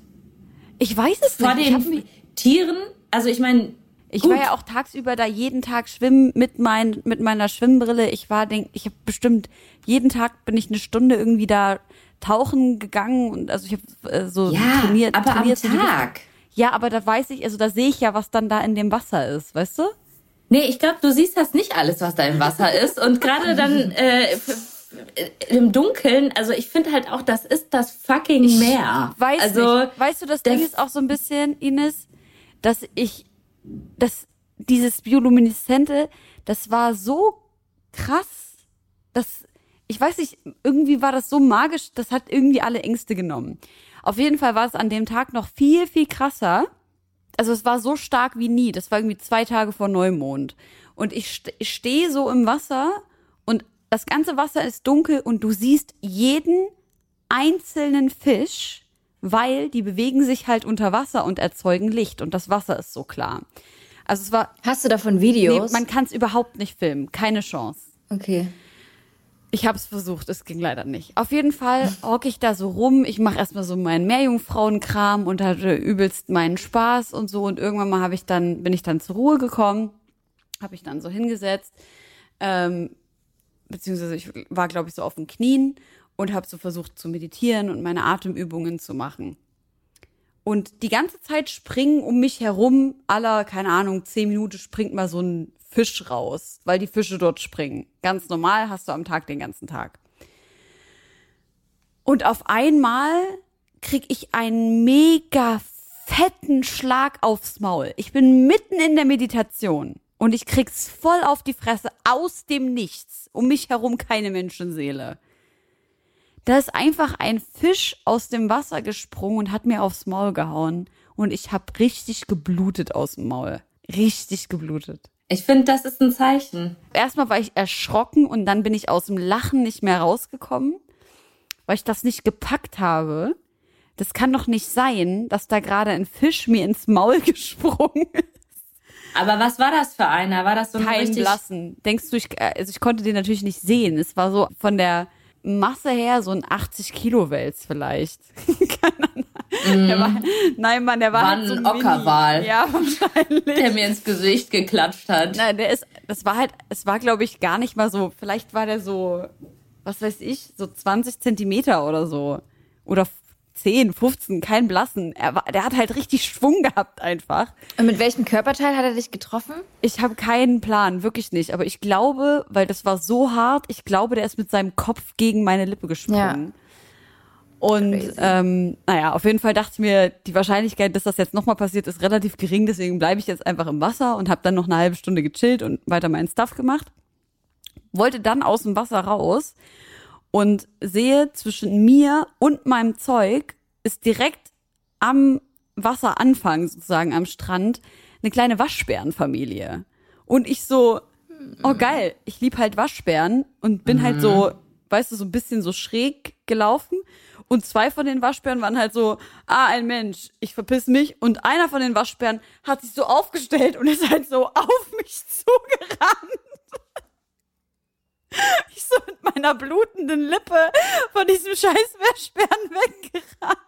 Ich weiß es vor nicht. Vor den Tieren? Also ich meine, ich Gut. war ja auch tagsüber da jeden Tag schwimmen mit, mein, mit meiner Schwimmbrille. Ich war, denk, ich habe bestimmt jeden Tag bin ich eine Stunde irgendwie da tauchen gegangen und also ich habe äh, so Ja, trainiert. aber am trainiert gewisse- Tag. Ja, aber da weiß ich, also da sehe ich ja, was dann da in dem Wasser ist, weißt du? Nee, ich glaube, du siehst das nicht alles, was da im Wasser ist. Und gerade dann äh, im Dunkeln, also ich finde halt auch, das ist das fucking Meer. Weiß also, nicht. Weißt du, das Ding ist auch so ein bisschen, Ines, dass ich, dass dieses Biolumineszente, das war so krass, dass, ich weiß nicht, irgendwie war das so magisch, das hat irgendwie alle Ängste genommen. Auf jeden Fall war es an dem Tag noch viel, viel krasser. Also es war so stark wie nie. Das war irgendwie zwei Tage vor Neumond. Und ich, ich stehe so im Wasser und das ganze Wasser ist dunkel und du siehst jeden einzelnen Fisch, weil die bewegen sich halt unter Wasser und erzeugen Licht und das Wasser ist so klar. Also es war, Hast du davon nee, Videos? man kann es überhaupt nicht filmen, keine Chance. okay. Ich habe es versucht, es ging leider nicht. Auf jeden Fall hocke ich da so rum. Ich mache erstmal so meinen Meerjungfrauenkram und hatte übelst meinen Spaß und so. Und irgendwann mal habe ich dann bin ich dann zur Ruhe gekommen, habe ich dann so hingesetzt, ähm, beziehungsweise ich war glaube ich so auf den Knien und habe so versucht zu meditieren und meine Atemübungen zu machen. Und die ganze Zeit springen um mich herum, aller, keine Ahnung, zehn Minuten springt mal so ein Fisch raus, weil die Fische dort springen. Ganz normal hast du am Tag den ganzen Tag. Und auf einmal krieg ich einen mega fetten Schlag aufs Maul. Ich bin mitten in der Meditation und ich krieg's voll auf die Fresse aus dem Nichts. Um mich herum keine Menschenseele. Da ist einfach ein Fisch aus dem Wasser gesprungen und hat mir aufs Maul gehauen. Und ich hab richtig geblutet aus dem Maul. Richtig geblutet. Ich finde, das ist ein Zeichen. Erstmal war ich erschrocken und dann bin ich aus dem Lachen nicht mehr rausgekommen, weil ich das nicht gepackt habe. Das kann doch nicht sein, dass da gerade ein Fisch mir ins Maul gesprungen ist. Aber was war das für einer? War das so ein Kein. Blassen. Denkst du, ich, äh, also ich konnte den natürlich nicht sehen. Es war so von der Masse her so ein 80 Kilo Wels vielleicht. Keine Der war, nein, Mann, der war, War halt so ein. Ockerwal. Ja, wahrscheinlich. Der mir ins Gesicht geklatscht hat. Nein, der ist, das war halt, es war glaube ich gar nicht mal so, vielleicht war der so, was weiß ich, so 20 Zentimeter oder so. Oder 10, 15, kein Blassen. Er war, der hat halt richtig Schwung gehabt einfach. Und mit welchem Körperteil hat er dich getroffen? Ich habe keinen Plan, wirklich nicht. Aber ich glaube, weil das war so hart, ich glaube, der ist mit seinem Kopf gegen meine Lippe gesprungen. Und Crazy. ähm, naja, auf jeden Fall dachte ich mir, die Wahrscheinlichkeit, dass das jetzt nochmal passiert, ist relativ gering. Deswegen bleibe ich jetzt einfach im Wasser und habe dann noch eine halbe Stunde gechillt und weiter meinen Stuff gemacht. Wollte dann aus dem Wasser raus und sehe zwischen mir und meinem Zeug ist direkt am Wasseranfang sozusagen am Strand eine kleine Waschbärenfamilie. Und ich so, oh geil, ich lieb halt Waschbären und bin halt so, weißt du, so ein bisschen so schräg gelaufen. Und zwei von den Waschbären waren halt so, ah, ein Mensch, ich verpiss mich. Und einer von den Waschbären hat sich so aufgestellt und ist halt so auf mich zugerannt. Ich so mit meiner blutenden Lippe von diesem scheiß Waschbären weggerannt.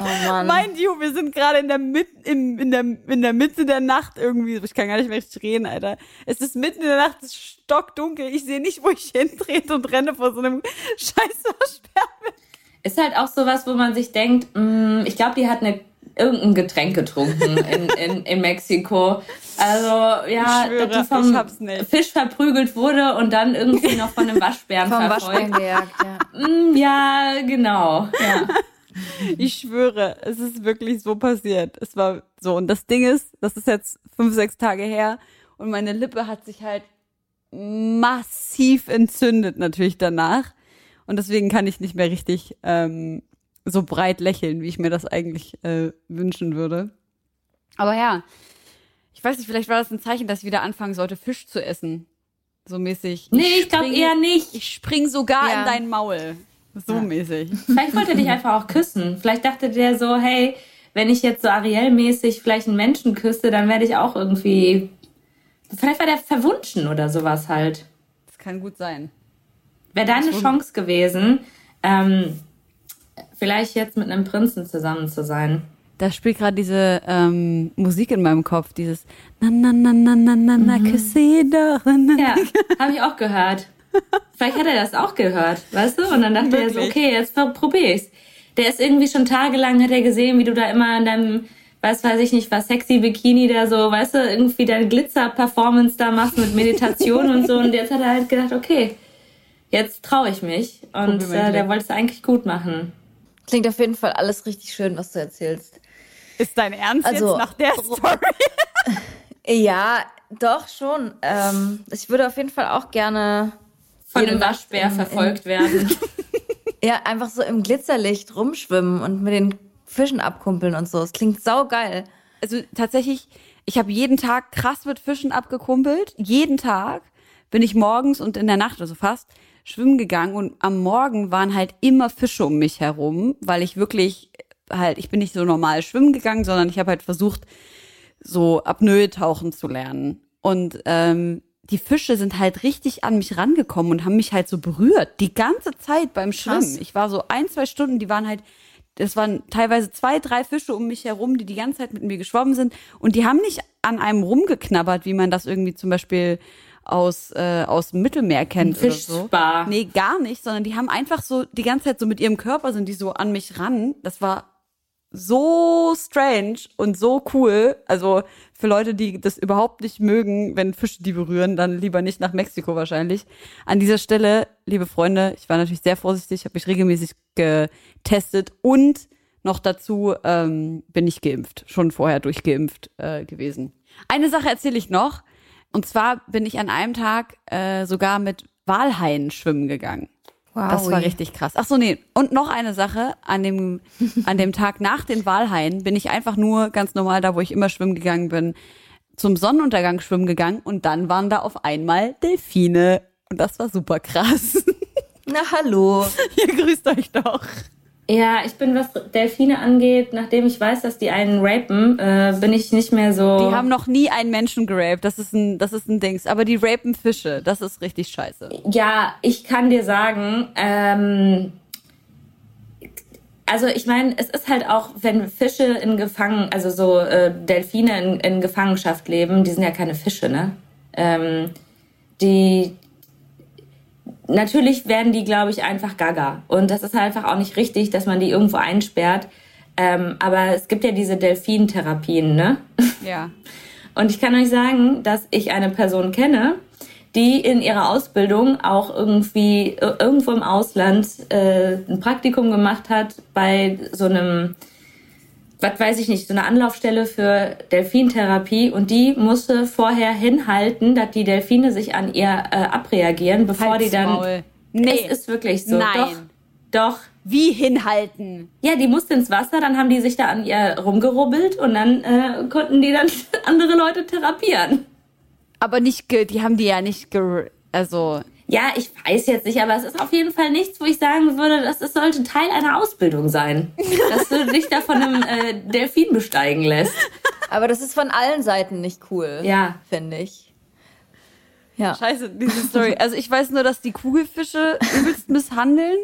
Oh Mann. Mind you, wir sind gerade in der Mit in, in der in der Mitte der Nacht irgendwie. Ich kann gar nicht mehr richtig reden, Alter. Es ist mitten in der Nacht, es ist stockdunkel. Ich sehe nicht, wo ich hintrete und renne vor so einem scheiß Waschbären. Ist halt auch sowas, wo man sich denkt, mh, ich glaube, die hat eine, irgendein Getränk getrunken in, in, in Mexiko. Also, ja, Ich schwöre, dass die vom. Fisch verprügelt wurde und dann irgendwie noch von einem Waschbären Vom verfolgt. Waschbären gejagt, ja. Mm, ja, genau. Ja. Ich schwöre, es ist wirklich so passiert. Es war so. Und das Ding ist, das ist jetzt fünf, sechs Tage her und meine Lippe hat sich halt massiv entzündet natürlich danach. Und deswegen kann ich nicht mehr richtig ähm, so breit lächeln, wie ich mir das eigentlich äh, wünschen würde. Aber ja, ich weiß nicht, vielleicht war das ein Zeichen, dass ich wieder anfangen sollte, Fisch zu essen. So mäßig. Nee, ich glaube springe- eher nicht. Ich spring sogar Ja. in dein Maul. So mäßig. Vielleicht wollte er dich einfach auch küssen. Vielleicht dachte der so, hey, wenn ich jetzt so Ariel-mäßig vielleicht einen Menschen küsse, dann werde ich auch irgendwie. Vielleicht war der verwunschen oder sowas halt. Das kann gut sein. Wäre deine Chance gewesen, ähm, vielleicht jetzt mit einem Prinzen zusammen zu sein. Da spielt gerade diese ähm, Musik in meinem Kopf, dieses na na na na na na na küsse doch. Ja, habe ich auch gehört. Vielleicht hat er das auch gehört, weißt du? Und dann dachte er so, okay, jetzt probier ich's. Der ist irgendwie schon tagelang, hat er gesehen, wie du da immer in deinem, weiß weiß ich nicht, was sexy Bikini da so, weißt du, irgendwie deine Glitzer-Performance da machst mit Meditation und so. Und jetzt hat er halt gedacht, okay, jetzt traue ich mich. Und äh, der wollte es eigentlich gut machen. Klingt auf jeden Fall alles richtig schön, was du erzählst. Ist dein Ernst Also- jetzt nach der Story? Ja, doch schon. Ähm, ich würde auf jeden Fall auch gerne Von einem Waschbär in- verfolgt werden. ja einfach so im Glitzerlicht rumschwimmen und mit den Fischen abkumpeln und so. Es klingt saugeil. also tatsächlich, ich habe jeden Tag krass mit Fischen abgekumpelt. Jeden Tag bin ich morgens und in der Nacht, also fast, schwimmen gegangen und am Morgen waren halt immer Fische um mich herum, weil ich wirklich halt, ich bin nicht so normal schwimmen gegangen, sondern ich habe halt versucht, so Apnoe tauchen zu lernen. Und ähm, die Fische sind halt richtig an mich rangekommen und haben mich halt so berührt. Die ganze Zeit beim Schwimmen. Krass. Ich war so ein, zwei Stunden, die waren halt, das waren teilweise zwei, drei Fische um mich herum, die die ganze Zeit mit mir geschwommen sind. Und die haben nicht an einem rumgeknabbert, wie man das irgendwie zum Beispiel aus, äh, aus dem Mittelmeer kennt oder so. Fischspa. Nee, gar nicht, sondern die haben einfach so, die ganze Zeit so mit ihrem Körper sind die so an mich ran. Das war so strange und so cool. Also für Leute, die das überhaupt nicht mögen, wenn Fische die berühren, dann lieber nicht nach Mexiko wahrscheinlich. An dieser Stelle, liebe Freunde, ich war natürlich sehr vorsichtig, habe mich regelmäßig getestet und noch dazu ähm, bin ich geimpft, schon vorher durchgeimpft äh, gewesen. Eine Sache erzähle ich noch. Und zwar bin ich an einem Tag äh, sogar mit Walhaien schwimmen gegangen. Wow. Das war richtig krass. Ach so, nee. Und noch eine Sache. An dem, an dem Tag nach den Walhaien bin ich einfach nur ganz normal da, wo ich immer schwimmen gegangen bin, zum Sonnenuntergang schwimmen gegangen und dann waren da auf einmal Delfine. Und das war super krass. Na hallo. Ihr grüßt euch doch. Ja, ich bin, was Delfine angeht, nachdem ich weiß, dass die einen rapen, äh, bin ich nicht mehr so. Die haben noch nie einen Menschen geraped. Das ist ein, das ist ein Dings. Aber die rapen Fische. Das ist richtig scheiße. Ja, ich kann dir sagen, ähm, also ich meine, es ist halt auch, wenn Fische in Gefangen, also so äh, Delfine in, in Gefangenschaft leben, die sind ja keine Fische, ne? Ähm, die natürlich werden die, glaube ich, einfach gaga. Und das ist halt einfach auch nicht richtig, dass man die irgendwo einsperrt. Ähm, aber es gibt ja diese Delfintherapien, ne? Ja. Und ich kann euch sagen, dass ich eine Person kenne, die in ihrer Ausbildung auch irgendwie äh, irgendwo im Ausland äh, ein Praktikum gemacht hat bei so einem, was weiß ich nicht, so eine Anlaufstelle für Delfintherapie und die musste vorher hinhalten, dass die Delfine sich an ihr äh, abreagieren, bevor die dann. Halsmaul. Nee. Es ist wirklich so. Nein. Doch. Doch. Wie hinhalten? Ja, die musste ins Wasser, dann haben die sich da an ihr rumgerubbelt und dann äh, konnten die dann andere Leute therapieren. Aber nicht, die haben die ja nicht also Ja, ich weiß jetzt nicht, aber es ist auf jeden Fall nichts, wo ich sagen würde, dass es sollte Teil einer Ausbildung sein. dass du dich da von einem äh, Delfin besteigen lässt. Aber das ist von allen Seiten nicht cool. Ja. Finde ich. Ja. Scheiße, diese Story. Also ich weiß nur, dass die Kugelfische übelst misshandeln.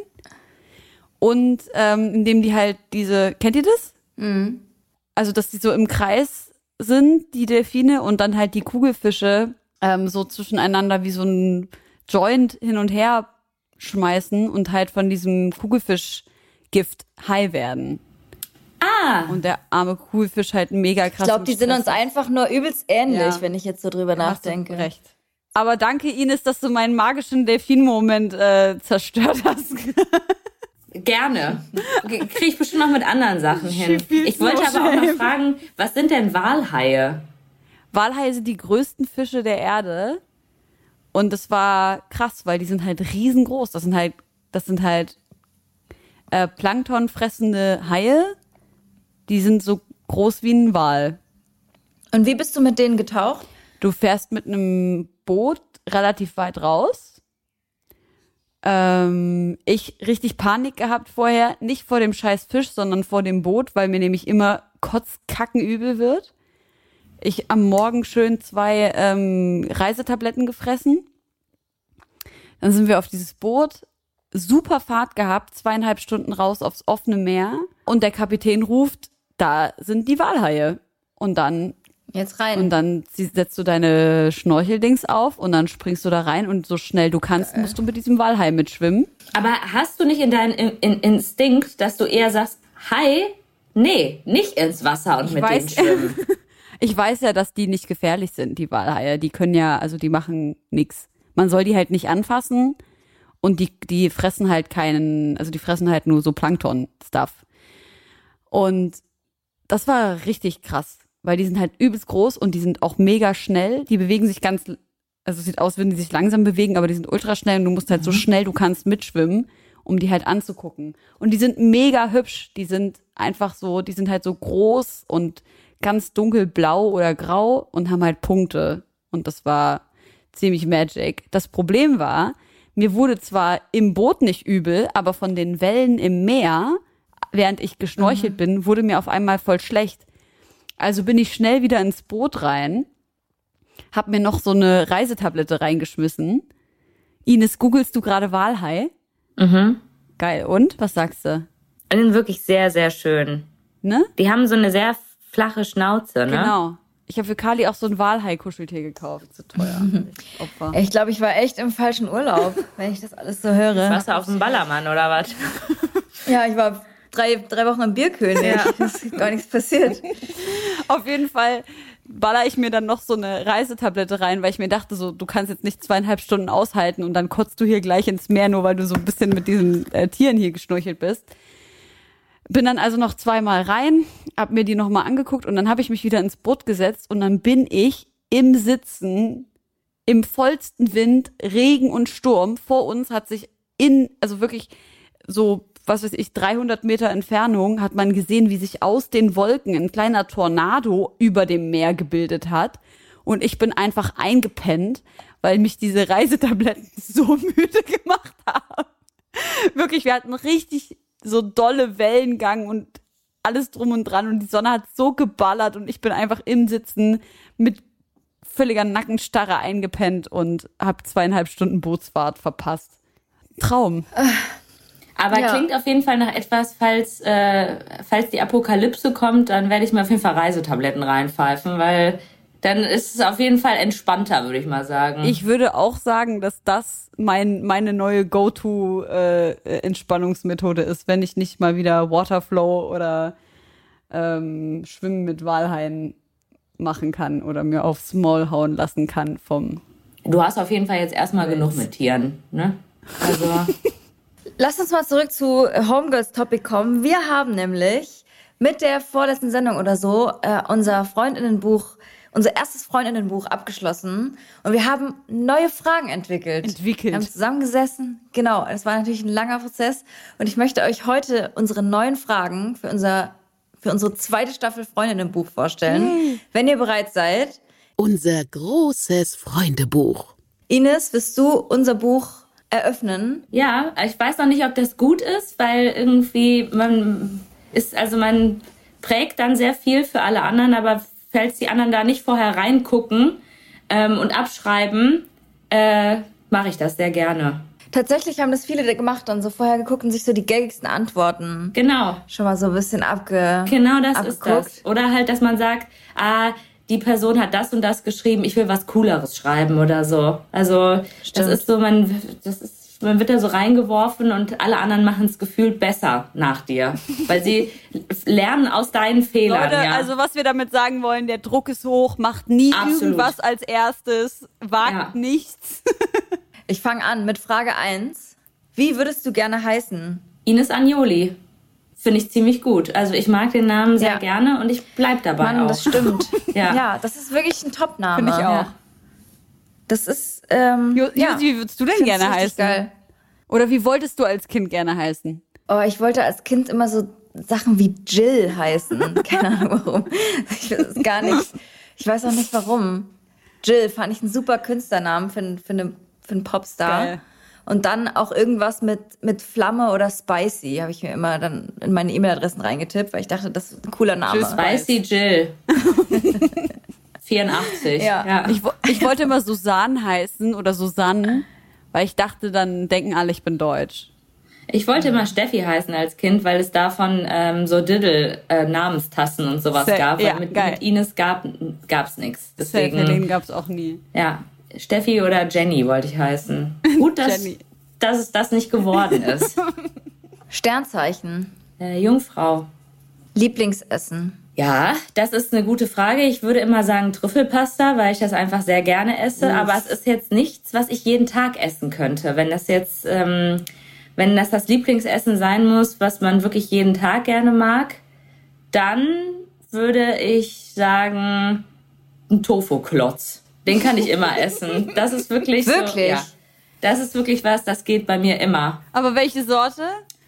Und ähm, indem die halt diese, kennt ihr das? Also, dass die so im Kreis sind, die Delfine, und dann halt die Kugelfische ähm, so zwischeneinander wie so ein Joint hin und her schmeißen und halt von diesem Kugelfischgift high werden. Ah, Und der arme Kugelfisch halt mega krass. Ich glaube, die sind uns einfach nur übelst ähnlich, Ja. wenn ich jetzt so drüber Hast nachdenke. Recht. Aber danke, Ines, dass du meinen magischen Delfin-Moment äh, zerstört hast. gerne. Kriege ich bestimmt noch mit anderen Sachen hin. Ich wollte aber auch shame. fragen, was sind denn Walhaie? Walhaie sind die größten Fische der Erde. Und das war krass, weil die sind halt riesengroß. Das sind halt, das sind halt äh, Plankton fressende Haie. Die sind so groß wie ein Wal. Und wie bist du mit denen getaucht? Du fährst mit einem Boot relativ weit raus. Ähm, ich richtig Panik gehabt vorher, nicht vor dem scheiß Fisch, sondern vor dem Boot, weil mir nämlich immer kotzkackenübel wird. Ich am Morgen schön zwei ähm, Reisetabletten gefressen. Dann sind wir auf dieses Boot, super Fahrt gehabt, zweieinhalb Stunden raus aufs offene Meer und der Kapitän ruft, da sind die Walhaie. Und dann Jetzt rein. Und dann setzt du deine Schnorcheldings auf und dann springst du da rein und so schnell du kannst, musst du mit diesem Walhai mitschwimmen. Aber hast du nicht in deinem in, in Instinkt, dass du eher sagst, hi, nee, nicht ins Wasser und mit weiß- denen schwimmen? Ich weiß ja, dass die nicht gefährlich sind, die Walhaie. Die können ja, also die machen nix. Man soll die halt nicht anfassen und die, die fressen halt keinen, also die fressen halt nur so Plankton-Stuff. Und das war richtig krass, weil die sind halt übelst groß und die sind auch mega schnell. Die bewegen sich ganz, also es sieht aus, wenn die sich langsam bewegen, aber die sind ultra schnell und du musst halt so schnell du kannst mitschwimmen, um die halt anzugucken. Und die sind mega hübsch. Die sind einfach so, die sind halt so groß und ganz dunkelblau oder grau und haben halt Punkte. Und das war ziemlich magic. Das Problem war, mir wurde zwar im Boot nicht übel, aber von den Wellen im Meer, während ich geschnorchelt bin, wurde mir auf einmal voll schlecht. Also bin ich schnell wieder ins Boot rein, hab mir noch so eine Reisetablette reingeschmissen. Ines, googelst du gerade Walhai? Mhm. Geil. Und? Was sagst du? Die sind wirklich sehr, sehr schön. Ne? Die haben so eine sehr flache Schnauze, ne? Genau. Ich habe für Kali auch so ein Walhai-Kuscheltier gekauft. Zu teuer. Opfer. Ich glaube, ich war echt im falschen Urlaub, wenn ich das alles so höre. Warst du auf dem Ballermann oder was? Ja, ich war drei, drei Wochen am Bierkönig. Ja. Es ist gar nichts passiert. Auf jeden Fall baller ich mir dann noch so eine Reisetablette rein, weil ich mir dachte, so, du kannst jetzt nicht zweieinhalb Stunden aushalten und dann kotzt du hier gleich ins Meer, nur weil du so ein bisschen mit diesen äh, Tieren hier geschnorchelt bist. Bin dann also noch zweimal rein, hab mir die nochmal angeguckt und dann habe ich mich wieder ins Boot gesetzt und dann bin ich im Sitzen im vollsten Wind, Regen und Sturm. Vor uns hat sich in, also wirklich so, was weiß ich, 300 Meter Entfernung hat man gesehen, wie sich aus den Wolken ein kleiner Tornado über dem Meer gebildet hat. Und ich bin einfach eingepennt, weil mich diese Reisetabletten so müde gemacht haben. Wirklich, wir hatten richtig so dolle Wellengang und alles drum und dran und die Sonne hat so geballert und ich bin einfach im Sitzen mit völliger Nackenstarre eingepennt und habe zweieinhalb Stunden Bootsfahrt verpasst. Traum. Aber Ja. klingt auf jeden Fall nach etwas, falls, äh, falls die Apokalypse kommt, dann werde ich mir auf jeden Fall Reisetabletten reinpfeifen, weil dann ist es auf jeden Fall entspannter, würde ich mal sagen. Ich würde auch sagen, dass das mein, meine neue Go-To-Entspannungsmethode ist, wenn ich nicht mal wieder Waterflow oder ähm, Schwimmen mit Walhaien machen kann oder mir aufs Maul hauen lassen kann vom du hast auf jeden Fall jetzt erstmal genug mit Tieren, ne? Also, Lass uns mal zurück zu Homegirls Topic kommen. Wir haben nämlich mit der vorletzten Sendung oder so äh, unser Freundinnenbuch, unser erstes Freundinnenbuch abgeschlossen und wir haben neue Fragen entwickelt. Entwickelt. Wir haben zusammengesessen. Genau, es war natürlich ein langer Prozess und ich möchte euch heute unsere neuen Fragen für unser für unsere zweite Staffel Freundinnenbuch vorstellen. Wenn ihr bereit seid, Unser großes Freundebuch. Ines, wirst du unser Buch eröffnen? ja, ich weiß noch nicht, ob das gut ist, weil irgendwie man ist, also man prägt dann sehr viel für alle anderen, aber falls die anderen da nicht vorher reingucken ähm, und abschreiben, äh, mache ich das sehr gerne. Tatsächlich haben das viele gemacht und so vorher geguckt und sich so die gängigsten Antworten Genau. schon mal so ein bisschen abge Genau das ist abgeguckt. das. Oder halt, dass man sagt, ah, die Person hat das und das geschrieben, ich will was Cooleres schreiben oder so. Also Stimmt. das ist so, man, das ist, man wird da so reingeworfen und alle anderen machen es gefühlt besser nach dir. Weil sie lernen aus deinen Fehlern. Leute, ja. also was wir damit sagen wollen, der Druck ist hoch, macht nie Absolut. irgendwas als erstes, wagt Ja. nichts. Ich fange an mit Frage 1. Wie würdest du gerne heißen? Ines Agnoli. Finde ich ziemlich gut. Also ich mag den Namen sehr Ja. gerne und ich bleib dabei Mann, auch. das stimmt. Ja. ja, das ist wirklich ein Top-Name. Finde ich auch. Ja. Das ist, ähm, Jo, ja. Josi, wie würdest du denn Find's gerne heißen? Geil. Oder wie wolltest du als Kind gerne heißen? Oh, ich wollte als Kind immer so Sachen wie Jill heißen. Keine Ahnung warum. Ich weiß es gar nicht. Ich weiß auch nicht warum. Jill fand ich einen super Künstlernamen für, einen- für, eine, für einen Popstar. Geil. Und dann auch irgendwas mit, mit Flamme oder Spicy habe ich mir immer dann in meine E-Mail-Adressen reingetippt, weil ich dachte, das ist ein cooler Name. Spicy Jill. 84. Ja. Ich, wo- ich wollte immer Susanne heißen oder Susanne, weil ich dachte, dann denken alle, ich bin deutsch. Ich wollte immer Steffi heißen als Kind, weil es davon ähm, so Diddle-Namenstassen und sowas Sehr- gab. Weil ja, mit, mit Ines gab gab's nix. Deswegen Deswegen, gab's auch nie. ja, Steffi oder Jenny wollte ich heißen. Gut, dass, dass es das nicht geworden ist. Sternzeichen. Äh, Jungfrau. Lieblingsessen. Ja, das ist eine gute Frage. Ich würde immer sagen Trüffelpasta, weil ich das einfach sehr gerne esse. Aber es ist jetzt nichts, was ich jeden Tag essen könnte. Wenn das jetzt, ähm, wenn das das Lieblingsessen sein muss, was man wirklich jeden Tag gerne mag, dann würde ich sagen ein Tofu-Klotz. Den kann ich immer essen. Das ist wirklich, Wirklich? so. Ja, das ist wirklich was, das geht bei mir immer. Aber welche Sorte?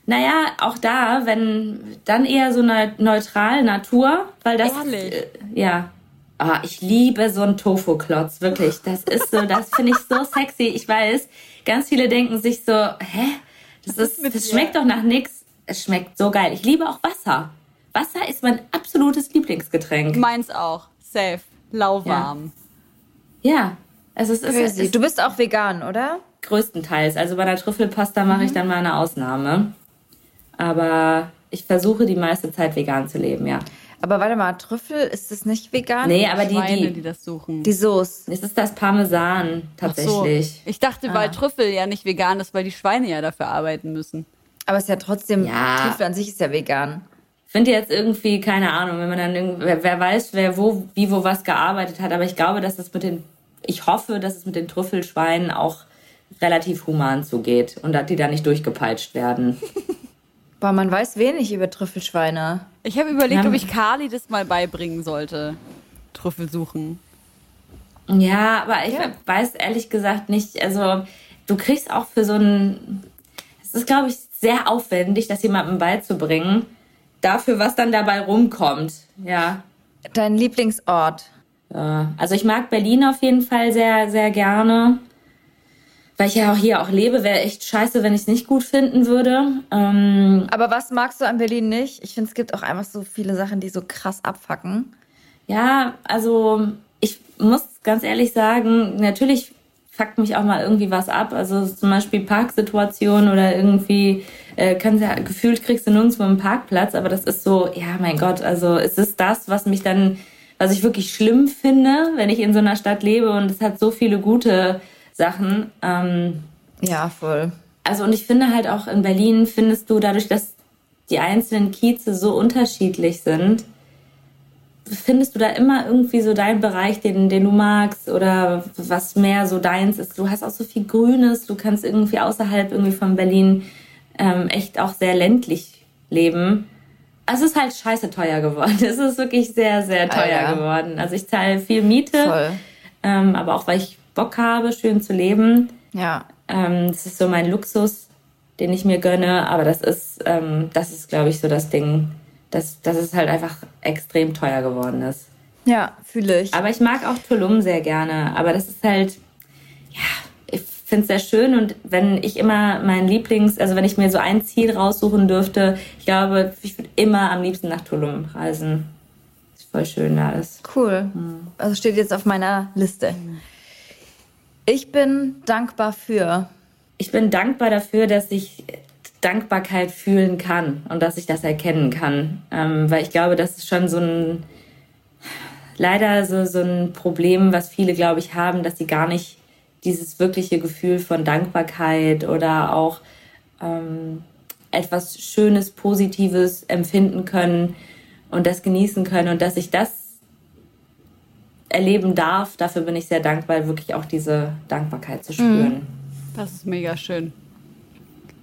Naja, auch da, wenn dann eher so eine neutral Natur, weil das Ehrlich? äh, ja. Ah, ich liebe so einen Tofu-Klotz, wirklich. Das ist so, das finde ich so sexy. Ich weiß, ganz viele denken sich so, hä? Das, ist, das schmeckt doch nach nix. Es schmeckt so geil. Ich liebe auch Wasser. Wasser ist mein absolutes Lieblingsgetränk. Meins auch. Safe. Lauwarm. Ja. Also es ist, es ist Du bist auch vegan, oder? größtenteils. Also bei der Trüffelpasta mache ich dann mal eine Ausnahme. Aber ich versuche die meiste Zeit vegan zu leben, ja. Aber warte mal, Trüffel, ist das nicht vegan? Nee, aber die, Schweine, die die, das suchen. Die Soße. es ist das Parmesan Ach so. tatsächlich. Ich dachte, weil Trüffel ja nicht vegan ist, weil die Schweine ja dafür arbeiten müssen. Aber es ist ja trotzdem, Ja. Trüffel an sich ist ja vegan. Ich finde jetzt irgendwie, keine Ahnung, wenn man dann irgendwie, wer, wer weiß, wer wo, wie, wo was gearbeitet hat, aber ich glaube, dass es mit den, ich hoffe, dass es mit den Trüffelschweinen auch relativ human zugeht und dass die da nicht durchgepeitscht werden. Boah, man weiß wenig über Trüffelschweine. Ich habe überlegt, Ja. ob ich Carly das mal beibringen sollte. Trüffel suchen. Ja, aber ich Ja. weiß ehrlich gesagt nicht, also du kriegst auch für so ein, es ist glaube ich sehr aufwendig, das jemandem beizubringen, dafür, was dann dabei rumkommt. Ja. Dein Lieblingsort. Ja. Also ich mag Berlin auf jeden Fall sehr, sehr gerne. Weil ich ja auch hier auch lebe, wäre echt scheiße, wenn ich es nicht gut finden würde. Ähm, Aber was magst du an Berlin nicht? Ich finde, es gibt auch einfach so viele Sachen, die so krass abfacken. Ja, also ich muss ganz ehrlich sagen, natürlich fuckt mich auch mal irgendwie was ab. Also zum Beispiel Parksituation oder irgendwie, äh, kannst ja, gefühlt kriegst du nirgendwo einen Parkplatz, aber das ist so, ja mein Gott, also es ist das, was mich dann, was ich wirklich schlimm finde, wenn ich in so einer Stadt lebe und es hat so viele gute Sachen. Ähm, Ja, voll. also und ich finde halt auch in Berlin findest du dadurch, dass die einzelnen Kieze so unterschiedlich sind, findest du da immer irgendwie so deinen Bereich, den, den du magst oder was mehr so deins ist. Du hast auch so viel Grünes, du kannst irgendwie außerhalb irgendwie von Berlin ähm, echt auch sehr ländlich leben. Also es ist halt scheiße teuer geworden. Es ist wirklich sehr, sehr teuer Alter. geworden. Also ich zahle viel Miete, ähm, aber auch weil ich Bock habe, schön zu leben. Ja. Ähm, das ist so mein Luxus, den ich mir gönne, aber das ist, ähm, das ist, glaube ich, so das Ding, dass, dass es halt einfach extrem teuer geworden ist. Ja, fühle ich. Aber ich mag auch Tulum sehr gerne, aber das ist halt, ja, ich finde es sehr schön und wenn ich immer mein Lieblings, also wenn ich mir so ein Ziel raussuchen dürfte, ich glaube, ich würde immer am liebsten nach Tulum reisen. Ist voll schön da ist. Cool. Also steht jetzt auf meiner Liste. Ich bin dankbar für. ich bin dankbar dafür, dass ich Dankbarkeit fühlen kann und dass ich das erkennen kann. Ähm, weil ich glaube, das ist schon so ein, leider so, so ein Problem, was viele, glaube ich, haben, dass sie gar nicht dieses wirkliche Gefühl von Dankbarkeit oder auch ähm, etwas Schönes, Positives empfinden können und das genießen können und dass ich das erleben darf, dafür bin ich sehr dankbar, wirklich auch diese Dankbarkeit zu spüren. Das ist mega schön.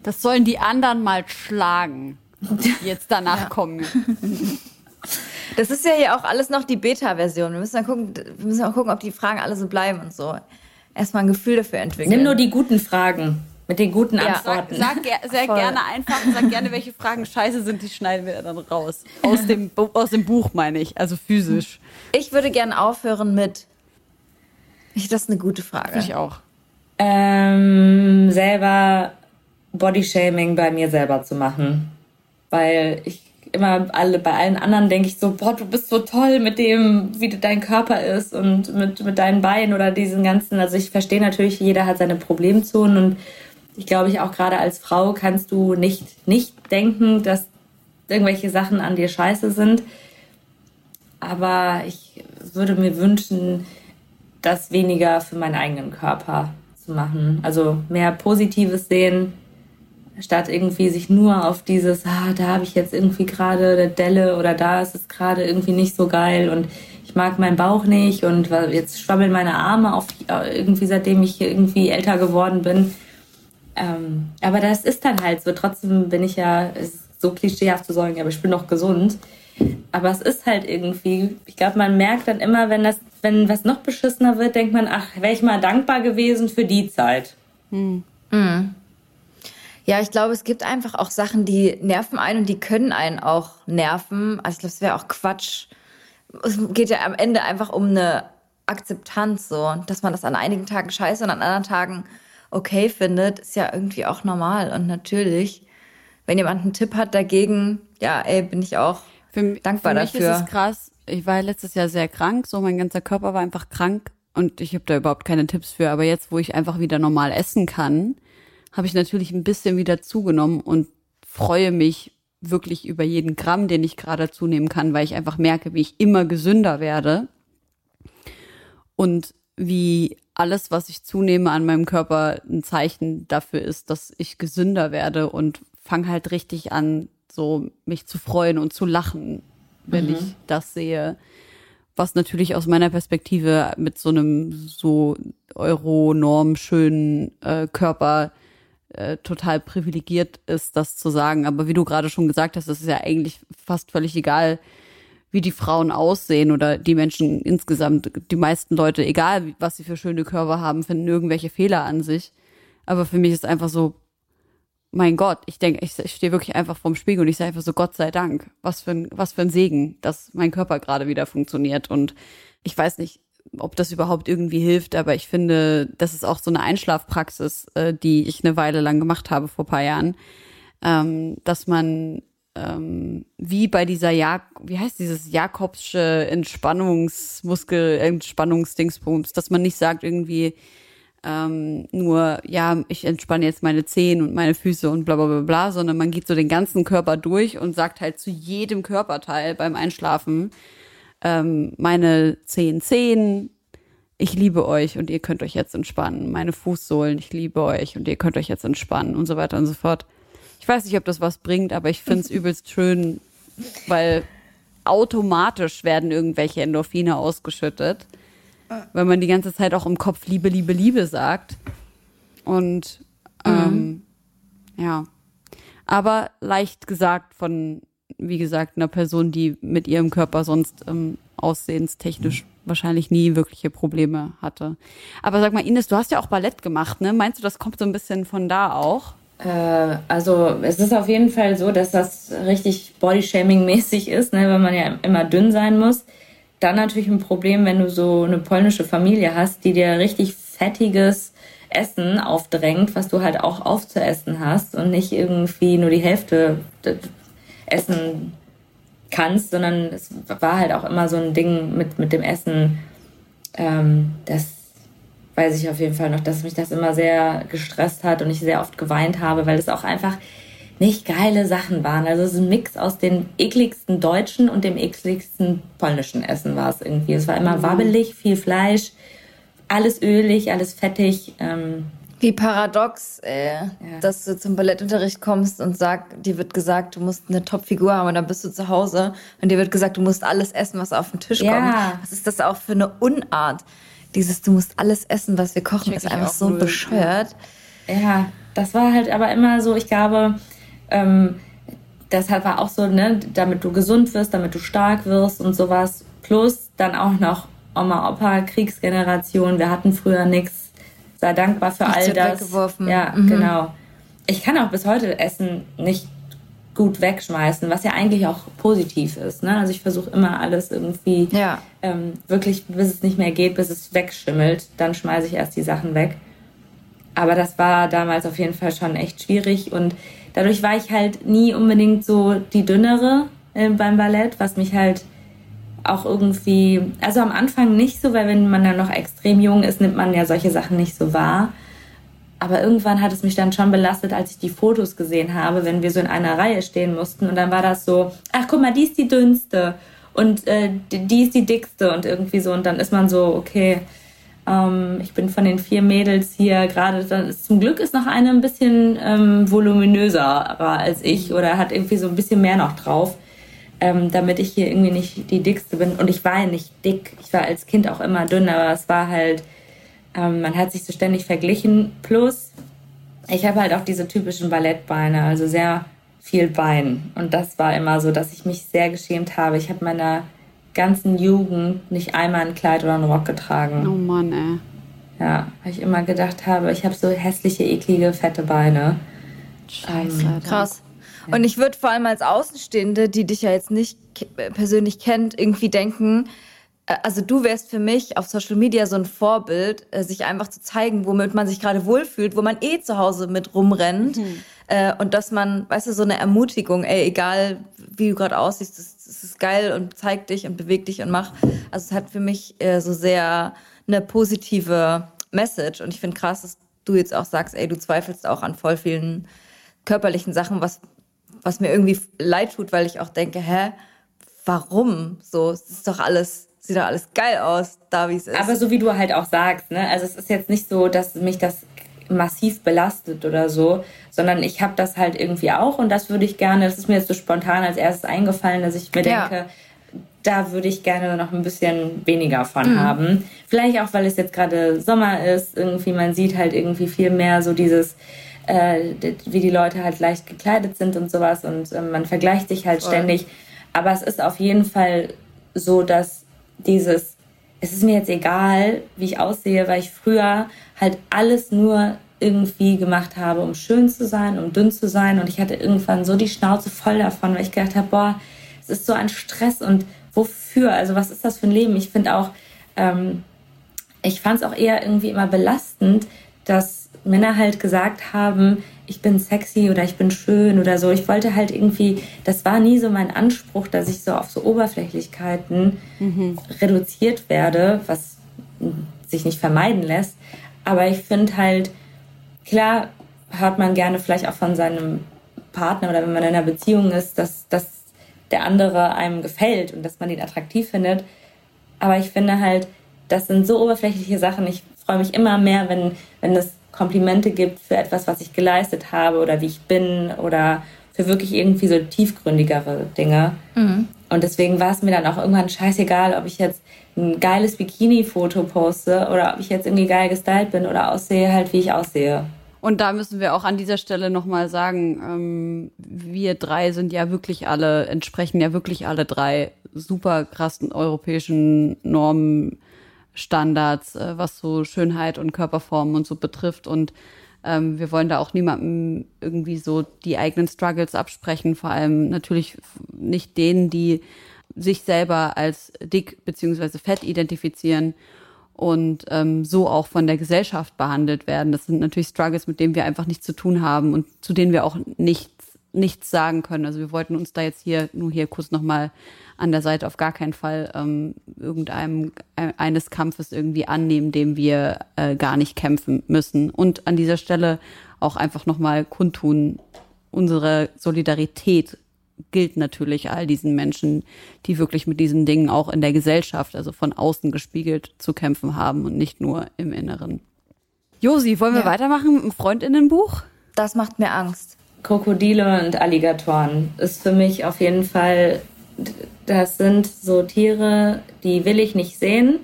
Das sollen die anderen mal schlagen, die jetzt danach kommen. Das ist ja hier auch alles noch die Beta-Version. Wir müssen dann gucken, wir müssen auch gucken, ob die Fragen alle so bleiben und so. Erstmal ein Gefühl dafür entwickeln. Nimm nur die guten Fragen mit den guten Ja. Sag, Antworten. sag ger sehr Voll. gerne einfach, sag gerne, welche Fragen scheiße sind, die schneiden wir dann raus. Aus dem, aus dem Buch meine ich, also physisch. Ich würde gerne aufhören mit. Ich, das ist eine gute Frage. Ich auch. ähm, selber Bodyshaming bei mir selber zu machen. Weil ich immer alle, bei allen anderen denke ich so, boah, du bist so toll mit dem, wie dein Körper ist und mit, mit deinen Beinen oder diesen ganzen. Also ich verstehe natürlich, jeder hat seine Problemzonen und ich glaube, ich auch gerade als Frau kannst du nicht, nicht denken, dass irgendwelche Sachen an dir scheiße sind. Aber ich würde mir wünschen, das weniger für meinen eigenen Körper zu machen. Also mehr Positives sehen, statt irgendwie sich nur auf dieses, ah, da habe ich jetzt irgendwie gerade eine Delle oder da ist es gerade irgendwie nicht so geil und ich mag meinen Bauch nicht und jetzt schwabbeln meine Arme auf irgendwie seitdem ich irgendwie älter geworden bin. Ähm, aber das ist dann halt so. Trotzdem bin ich ja, so klischeehaft zu sagen, aber ich bin noch gesund. Aber es ist halt irgendwie, ich glaube, man merkt dann immer, wenn das, wenn was noch beschissener wird, denkt man, ach, wäre ich mal dankbar gewesen für die Zeit. Hm. Mhm. Ja, ich glaube, es gibt einfach auch Sachen, die nerven einen und die können einen auch nerven. Also ich glaube, es wäre auch Quatsch. Es geht ja am Ende einfach um eine Akzeptanz, so, dass man das an einigen Tagen scheiße und an anderen Tagen okay findet, ist ja irgendwie auch normal und natürlich. Wenn jemand einen Tipp hat dagegen, ja, ey, bin ich auch für, dankbar für mich dafür. Ist es krass. Ich war letztes Jahr sehr krank, so mein ganzer Körper war einfach krank und ich habe da überhaupt keine Tipps für. Aber jetzt, wo ich einfach wieder normal essen kann, habe ich natürlich ein bisschen wieder zugenommen und freue mich wirklich über jeden Gramm, den ich gerade zunehmen kann, weil ich einfach merke, wie ich immer gesünder werde und wie alles, was ich zunehme an meinem Körper, ein Zeichen dafür ist, dass ich gesünder werde und fange halt richtig an, so mich zu freuen und zu lachen, wenn mhm. ich das sehe. Was natürlich aus meiner Perspektive mit so einem so Euro-Norm schönen äh, Körper äh, total privilegiert ist, das zu sagen. Aber wie du gerade schon gesagt hast, ist es ja eigentlich fast völlig egal, wie die Frauen aussehen oder die Menschen insgesamt. Die meisten Leute, egal was sie für schöne Körper haben, finden irgendwelche Fehler an sich. Aber für mich ist einfach so, mein Gott, ich denke, ich, ich stehe wirklich einfach vorm Spiegel und ich sage einfach so, Gott sei Dank, was für ein, was für ein Segen, dass mein Körper gerade wieder funktioniert. Und ich weiß nicht, ob das überhaupt irgendwie hilft, aber ich finde, das ist auch so eine Einschlafpraxis, äh, die ich eine Weile lang gemacht habe vor paar Jahren, ähm, dass man ähm, wie bei dieser Jak wie heißt dieses Jakobsche Entspannungsmuskel Entspannungsdingsbums, dass man nicht sagt irgendwie ähm, nur ja ich entspanne jetzt meine Zehen und meine Füße und bla bla bla bla, sondern man geht so den ganzen Körper durch und sagt halt zu jedem Körperteil beim Einschlafen ähm, meine Zehen Zehen ich liebe euch und ihr könnt euch jetzt entspannen. Meine Fußsohlen, ich liebe euch und ihr könnt euch jetzt entspannen und so weiter und so fort. Ich weiß nicht, ob das was bringt, aber ich finde es übelst schön, weil automatisch werden irgendwelche Endorphine ausgeschüttet, weil man die ganze Zeit auch im Kopf Liebe, Liebe, Liebe sagt. Und ähm, mhm. ja, aber leicht gesagt von, wie gesagt, einer Person, die mit ihrem Körper sonst ähm, aussehenstechnisch wahrscheinlich nie wirkliche Probleme hatte. Aber sag mal, Ines, du hast ja auch Ballett gemacht, ne? Meinst du, das kommt so ein bisschen von da auch? Äh, also es ist auf jeden Fall so, dass das richtig Bodyshaming-mäßig ist, ne, weil man ja immer dünn sein muss. Dann natürlich ein Problem, wenn du so eine polnische Familie hast, die dir richtig fettiges Essen aufdrängt, was du halt auch aufzuessen hast und nicht irgendwie nur die Hälfte essen kannst, sondern es war halt auch immer so ein Ding mit, mit dem Essen, ähm, das weiß ich auf jeden Fall noch, dass mich das immer sehr gestresst hat und ich sehr oft geweint habe, weil es auch einfach nicht geile Sachen waren. Also es ist ein Mix aus dem ekligsten deutschen und dem ekligsten polnischen Essen war es irgendwie. Es war immer mhm. wabbelig, viel Fleisch, alles ölig, alles fettig. Ähm, wie paradox, äh, ja. dass du zum Ballettunterricht kommst und sag, dir wird gesagt, du musst eine Top-Figur haben und dann bist du zu Hause und dir wird gesagt, du musst alles essen, was auf den Tisch ja. kommt. Was ist das auch für eine Unart? Dieses, du musst alles essen, was wir kochen, ist einfach so null. bescheuert. Ja, das war halt aber immer so, ich glaube, ähm, deshalb war auch so, ne, damit du gesund wirst, damit du stark wirst und sowas. Plus dann auch noch Oma, Opa, Kriegsgeneration. Wir hatten früher nichts. Sei dankbar für all das. Weggeworfen. Ja, mhm. genau. Ich kann auch bis heute Essen nicht gut wegschmeißen, was ja eigentlich auch positiv ist. Ne? Also ich versuche immer alles irgendwie ja. ähm, wirklich, bis es nicht mehr geht, bis es wegschimmelt. Dann schmeiße ich erst die Sachen weg. Aber das war damals auf jeden Fall schon echt schwierig und dadurch war ich halt nie unbedingt so die dünnere äh, beim Ballett, was mich halt auch irgendwie, also am Anfang nicht so, weil wenn man dann noch extrem jung ist, nimmt man ja solche Sachen nicht so wahr. Aber irgendwann hat es mich dann schon belastet, als ich die Fotos gesehen habe, wenn wir so in einer Reihe stehen mussten. Und dann war das so, ach guck mal, die ist die dünnste. und äh, die, die ist die dickste und irgendwie so und dann ist man so, okay, ähm, ich bin von den vier Mädels hier gerade, zum Glück ist noch eine ein bisschen ähm, voluminöser als ich oder hat irgendwie so ein bisschen mehr noch drauf, ähm, damit ich hier irgendwie nicht die dickste bin. Und ich war ja nicht dick. Ich war als Kind auch immer dünn, aber es war halt, ähm, man hat sich so ständig verglichen. Plus, ich habe halt auch diese typischen Ballettbeine, also sehr viel Bein. Und das war immer so, dass ich mich sehr geschämt habe. Ich habe meiner ganzen Jugend nicht einmal ein Kleid oder einen Rock getragen. Oh Mann, ey. Ja, weil ich immer gedacht habe, ich habe so hässliche, eklige, fette Beine. Scheiße. Ähm, krass. Und ich würde vor allem als Außenstehende, die dich ja jetzt nicht persönlich kennt, irgendwie denken, äh, also du wärst für mich auf Social Media so ein Vorbild, äh, sich einfach zu zeigen, womit man sich gerade wohlfühlt, wo man eh zu Hause mit rumrennt. Mhm. Äh, und dass man, weißt du, so eine Ermutigung, ey, egal wie du gerade aussiehst, das, das, ist geil und zeig dich und beweg dich und mach. Also es hat für mich so sehr eine positive Message. Und ich finde krass, dass du jetzt auch sagst, ey, du zweifelst auch an voll vielen körperlichen Sachen, was, was mir irgendwie leid tut, weil ich auch denke, hä, warum? So, es ist doch alles sieht doch alles geil aus, da wie es ist. Aber so wie du halt auch sagst, ne? Also es ist jetzt nicht so, dass mich das massiv belastet oder so, sondern ich habe das halt irgendwie auch und das würde ich gerne, das ist mir jetzt so spontan als erstes eingefallen, dass ich mir ja. denke, da würde ich gerne noch ein bisschen weniger von mhm. haben. Vielleicht auch, weil es jetzt gerade Sommer ist, irgendwie man sieht halt irgendwie viel mehr so dieses, äh, wie die Leute halt leicht gekleidet sind und sowas und äh, man vergleicht sich halt Voll. ständig. Aber es ist auf jeden Fall so, dass dieses, es ist mir jetzt egal, wie ich aussehe, weil ich früher halt alles nur irgendwie gemacht habe, um schön zu sein, um dünn zu sein. Und ich hatte irgendwann so die Schnauze voll davon, weil ich gedacht habe, boah, es ist so ein Stress und wofür? Also was ist das für ein Leben? Ich finde auch, ähm, ich fand es auch eher irgendwie immer belastend, dass Männer halt gesagt haben, ich bin sexy oder ich bin schön oder so. Ich wollte halt irgendwie, das war nie so mein Anspruch, dass ich so auf so Oberflächlichkeiten mhm. reduziert werde, was sich nicht vermeiden lässt. Aber ich finde halt, klar hört man gerne vielleicht auch von seinem Partner oder wenn man in einer Beziehung ist, dass, dass der andere einem gefällt und dass man ihn attraktiv findet. Aber ich finde halt, das sind so oberflächliche Sachen. Ich freue mich immer mehr, wenn, wenn es Komplimente gibt für etwas, was ich geleistet habe oder wie ich bin oder für wirklich irgendwie so tiefgründigere Dinge. Mhm. Und deswegen war es mir dann auch irgendwann scheißegal, ob ich jetzt ein geiles Bikini-Foto poste oder ob ich jetzt irgendwie geil gestylt bin oder aussehe, halt wie ich aussehe. Und da müssen wir auch an dieser Stelle nochmal sagen, ähm, wir drei sind ja wirklich alle, entsprechen ja wirklich alle drei super krassen europäischen Normen Standards, äh, was so Schönheit und Körperformen und so betrifft. Und ähm, wir wollen da auch niemandem irgendwie so die eigenen Struggles absprechen, vor allem natürlich nicht denen, die sich selber als dick beziehungsweise fett identifizieren und ähm, so auch von der Gesellschaft behandelt werden. Das sind natürlich Struggles, mit denen wir einfach nichts zu tun haben und zu denen wir auch nichts nichts sagen können. Also wir wollten uns da jetzt hier nur hier kurz nochmal an der Seite auf gar keinen Fall ähm, irgendeinem äh, eines Kampfes irgendwie annehmen, dem wir äh, gar nicht kämpfen müssen. Und an dieser Stelle auch einfach nochmal kundtun, unsere Solidarität gilt natürlich all diesen Menschen, die wirklich mit diesen Dingen auch in der Gesellschaft, also von außen gespiegelt, zu kämpfen haben und nicht nur im Inneren. Josi, wollen wir ja. weitermachen mit dem Freundinnenbuch? Das macht mir Angst. Krokodile und Alligatoren ist für mich auf jeden Fall, das sind so Tiere, die will ich nicht sehen.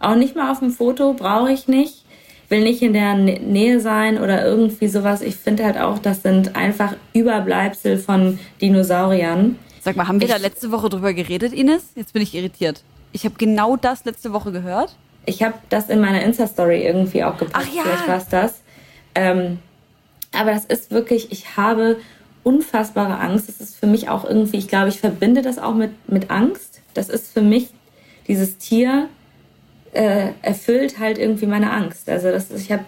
Auch nicht mal auf dem Foto, brauche ich nicht. Will nicht in der Nähe sein oder irgendwie sowas. Ich finde halt auch, das sind einfach Überbleibsel von Dinosauriern. Sag mal, haben wir ich, da letzte Woche drüber geredet, Ines? Jetzt bin ich irritiert. Ich habe genau das letzte Woche gehört. Ich habe das in meiner Insta-Story irgendwie auch gepostet. Ach ja. Vielleicht war es das. Ähm, aber das ist wirklich, ich habe unfassbare Angst. Das ist für mich auch irgendwie, ich glaube, ich verbinde das auch mit, mit Angst. Das ist für mich, dieses Tier äh, erfüllt halt irgendwie meine Angst. Also das ich habe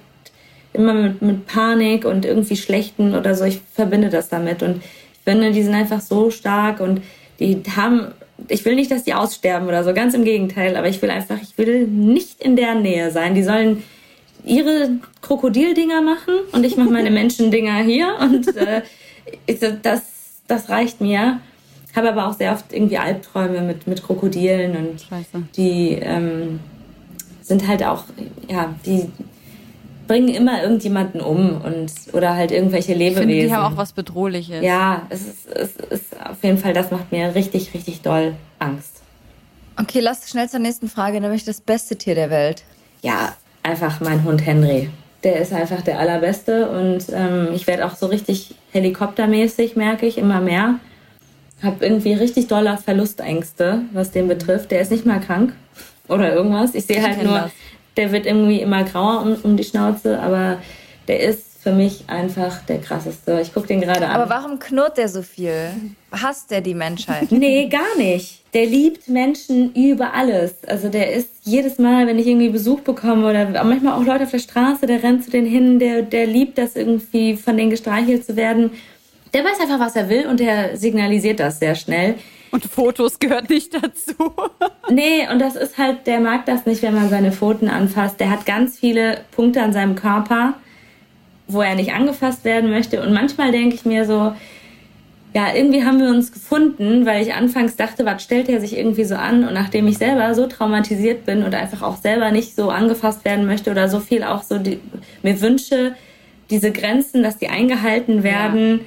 immer mit, mit Panik und irgendwie Schlechten oder so, ich verbinde das damit. Und ich finde, die sind einfach so stark und die haben, ich will nicht, dass die aussterben oder so, ganz im Gegenteil, aber ich will einfach, ich will nicht in der Nähe sein. Die sollen ihre Krokodildinger machen und ich mache meine Menschendinger hier und äh, das, das reicht mir. habe aber auch sehr oft irgendwie Albträume mit, mit Krokodilen und Scheiße. die ähm, sind halt auch, ja, die bringen immer irgendjemanden um und oder halt irgendwelche Ich Lebewesen. finde, die haben auch was Bedrohliches. ja, es ist, es ist auf jeden Fall, das macht mir richtig, richtig doll Angst. Okay, lass schnell zur nächsten Frage, nämlich das beste Tier der Welt. Ja, einfach mein Hund Henry. Der ist einfach der allerbeste und ähm, ich werde auch so richtig helikoptermäßig, merke ich, immer mehr. Hab irgendwie richtig doller Verlustängste, was den betrifft. Der ist nicht mal krank oder irgendwas. Ich sehe halt nur, das. der wird irgendwie immer grauer um, um die Schnauze, aber der ist für mich einfach der krasseste. Ich gucke den gerade an. Aber warum knurrt der so viel? Hasst der die Menschheit? Nee, gar nicht. Der liebt Menschen über alles. Also der ist jedes Mal, wenn ich irgendwie Besuch bekomme oder manchmal auch Leute auf der Straße, der rennt zu denen hin, der, der liebt das irgendwie, von denen gestreichelt zu werden. Der weiß einfach, was er will und der signalisiert das sehr schnell. Und Fotos gehört nicht dazu. Nee, und das ist halt, der mag das nicht, wenn man seine Pfoten anfasst. Der hat ganz viele Punkte an seinem Körper, wo er nicht angefasst werden möchte. Und manchmal denke ich mir so, ja, irgendwie haben wir uns gefunden, weil ich anfangs dachte, was stellt er sich irgendwie so an? Und nachdem ich selber so traumatisiert bin und einfach auch selber nicht so angefasst werden möchte oder so viel auch so die, mir wünsche, diese Grenzen, dass die eingehalten werden,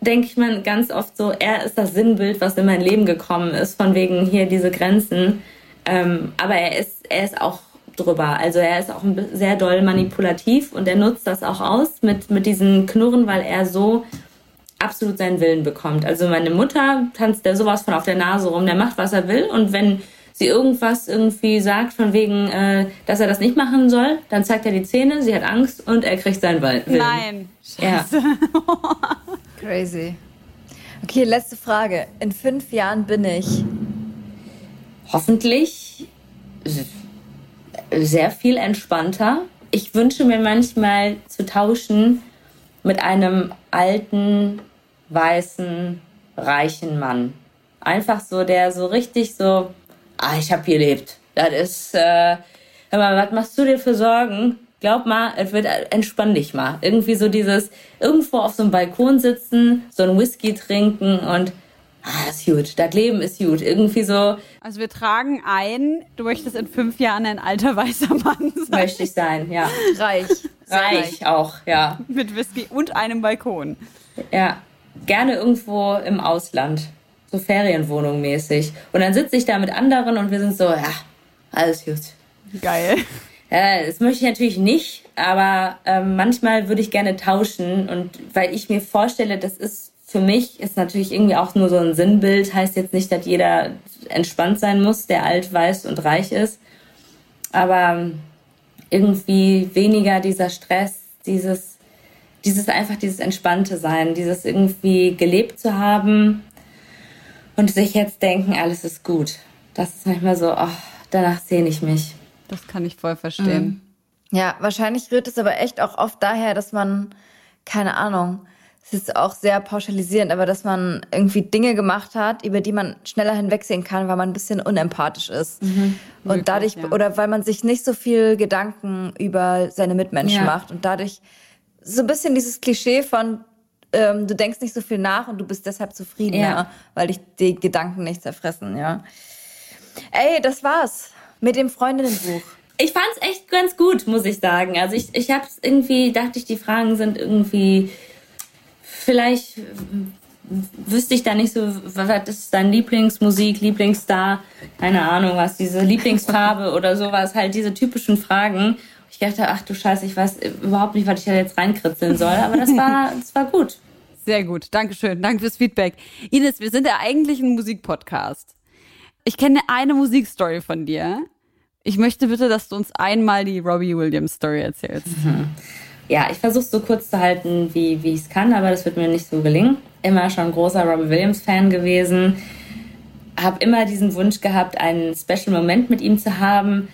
denke ich mir ganz oft so, er ist das Sinnbild, was in mein Leben gekommen ist, von wegen hier diese Grenzen. Ähm, aber er ist, er ist auch drüber. Also er ist auch sehr doll manipulativ und er nutzt das auch aus mit, mit diesen Knurren, weil er so absolut seinen Willen bekommt. Also meine Mutter tanzt der sowas von auf der Nase rum, der macht, was er will und wenn sie irgendwas irgendwie sagt, von wegen, äh, dass er das nicht machen soll, dann zeigt er die Zähne, sie hat Angst und er kriegt seinen Willen. Nein. Ja. Crazy. Okay, letzte Frage. In fünf Jahren bin ich. hoffentlich sehr viel entspannter. Ich wünsche mir manchmal zu tauschen mit einem alten, weißen, reichen Mann. Einfach so, der so richtig so, ah, ich hab gelebt. Das ist, äh, hör mal, was machst du dir für Sorgen? Glaub mal, es wird, entspann dich mal. Irgendwie so dieses, irgendwo auf so einem Balkon sitzen, so ein Whisky trinken und, ah, das ist gut, das Leben ist gut. Irgendwie so, Also wir tragen ein, du möchtest in fünf Jahren ein alter weißer Mann sein. möchte ich sein, ja. Reich. Sehr Reich auch, ja. Mit Whisky und einem Balkon. Ja. Gerne irgendwo im Ausland. So Ferienwohnung mäßig. Und dann sitze ich da mit anderen und wir sind so, ja, alles gut. Geil. Ja, das möchte ich natürlich nicht, aber ähm, manchmal würde ich gerne tauschen und weil ich mir vorstelle, das ist für mich ist natürlich irgendwie auch nur so ein Sinnbild, heißt jetzt nicht, dass jeder entspannt sein muss, der alt, weiß und reich ist, aber irgendwie weniger dieser Stress, dieses dieses einfach dieses entspannte sein, dieses irgendwie gelebt zu haben und sich jetzt denken, alles ist gut. Das ist manchmal so, oh, danach sehne ich mich. Das kann ich voll verstehen. Ja, wahrscheinlich rührt es aber echt auch oft daher, dass man, keine Ahnung, es ist auch sehr pauschalisierend, aber dass man irgendwie Dinge gemacht hat, über die man schneller hinwegsehen kann, weil man ein bisschen unempathisch ist. Und Möglich, dadurch, ja. oder weil man sich nicht so viel Gedanken über seine Mitmenschen Ja. macht und dadurch so ein bisschen dieses Klischee von, ähm, du denkst nicht so viel nach und du bist deshalb zufriedener, Ja. weil dich die Gedanken nicht zerfressen, ja. Ey, das war's mit dem Freundinnenbuch. Ich fand's echt ganz gut, muss ich sagen. Also ich, ich hab's irgendwie, dachte ich, die Fragen sind irgendwie, vielleicht wüsste ich da nicht so, was ist dein Lieblingsmusik, Lieblingsstar, keine Ahnung was, diese Lieblingsfarbe oder sowas, halt diese typischen Fragen. Ich dachte, ach du Scheiße, ich weiß überhaupt nicht, was ich da jetzt reinkritzeln soll, aber das war, das war gut. Sehr gut. Dankeschön. Danke fürs Feedback. Ines, wir sind ja eigentlich ein Musikpodcast. Ich kenne eine Musikstory von dir. Ich möchte bitte, dass du uns einmal die Robbie Williams Story erzählst. Ja, ich versuche so kurz zu halten, wie, wie ich es kann, aber das wird mir nicht so gelingen. Immer schon großer Robbie Williams-Fan gewesen. Habe immer diesen Wunsch gehabt, einen Special Moment mit ihm zu haben.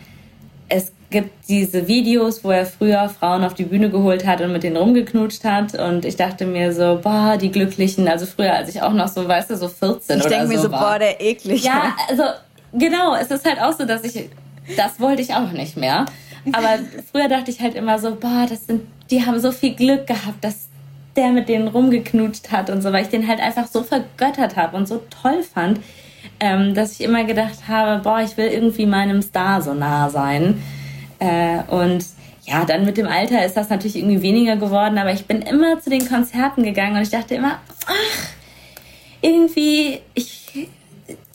Es gibt diese Videos, wo er früher Frauen auf die Bühne geholt hat und mit denen rumgeknutscht hat. Und ich dachte mir so, boah, die Glücklichen. Also früher, als ich auch noch so, weißt du, so 14 Ich oder denke mir so, war. boah, der eklig. Ja, also genau, es ist halt auch so, dass ich, das wollte ich auch nicht mehr. Aber früher dachte ich halt immer so, boah, das sind, die haben so viel Glück gehabt, dass der mit denen rumgeknutscht hat und so, weil ich den halt einfach so vergöttert habe und so toll fand, ähm, dass ich immer gedacht habe, boah, ich will irgendwie meinem Star so nah sein. Äh, und ja, dann mit dem Alter ist das natürlich irgendwie weniger geworden, aber ich bin immer zu den Konzerten gegangen und ich dachte immer, ach, irgendwie, ich,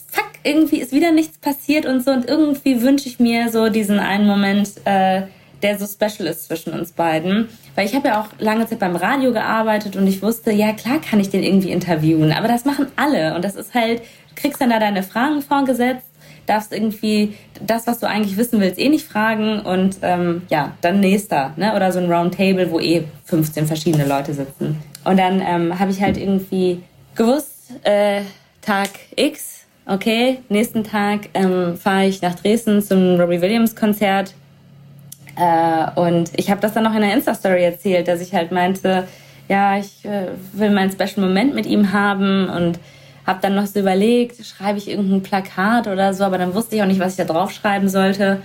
fuck, irgendwie ist wieder nichts passiert und so und irgendwie wünsche ich mir so diesen einen Moment, äh, der so special ist zwischen uns beiden. Weil ich habe ja auch lange Zeit beim Radio gearbeitet und ich wusste, ja klar kann ich den irgendwie interviewen, aber das machen alle und das ist halt, du kriegst dann da deine Fragen vorgesetzt, darfst irgendwie das, was du eigentlich wissen willst, eh nicht fragen und ähm, ja, dann nächster, ne? Oder so ein Roundtable, wo eh 15 verschiedene Leute sitzen. Und dann ähm, habe ich halt irgendwie gewusst, äh, Tag X, okay, nächsten Tag ähm, fahre ich nach Dresden zum Robbie Williams Konzert äh, und ich habe das dann noch in der Insta-Story erzählt, dass ich halt meinte, ja, ich äh, will meinen Special Moment mit ihm haben und habe dann noch so überlegt, schreibe ich irgendein Plakat oder so, aber dann wusste ich auch nicht, was ich da drauf schreiben sollte.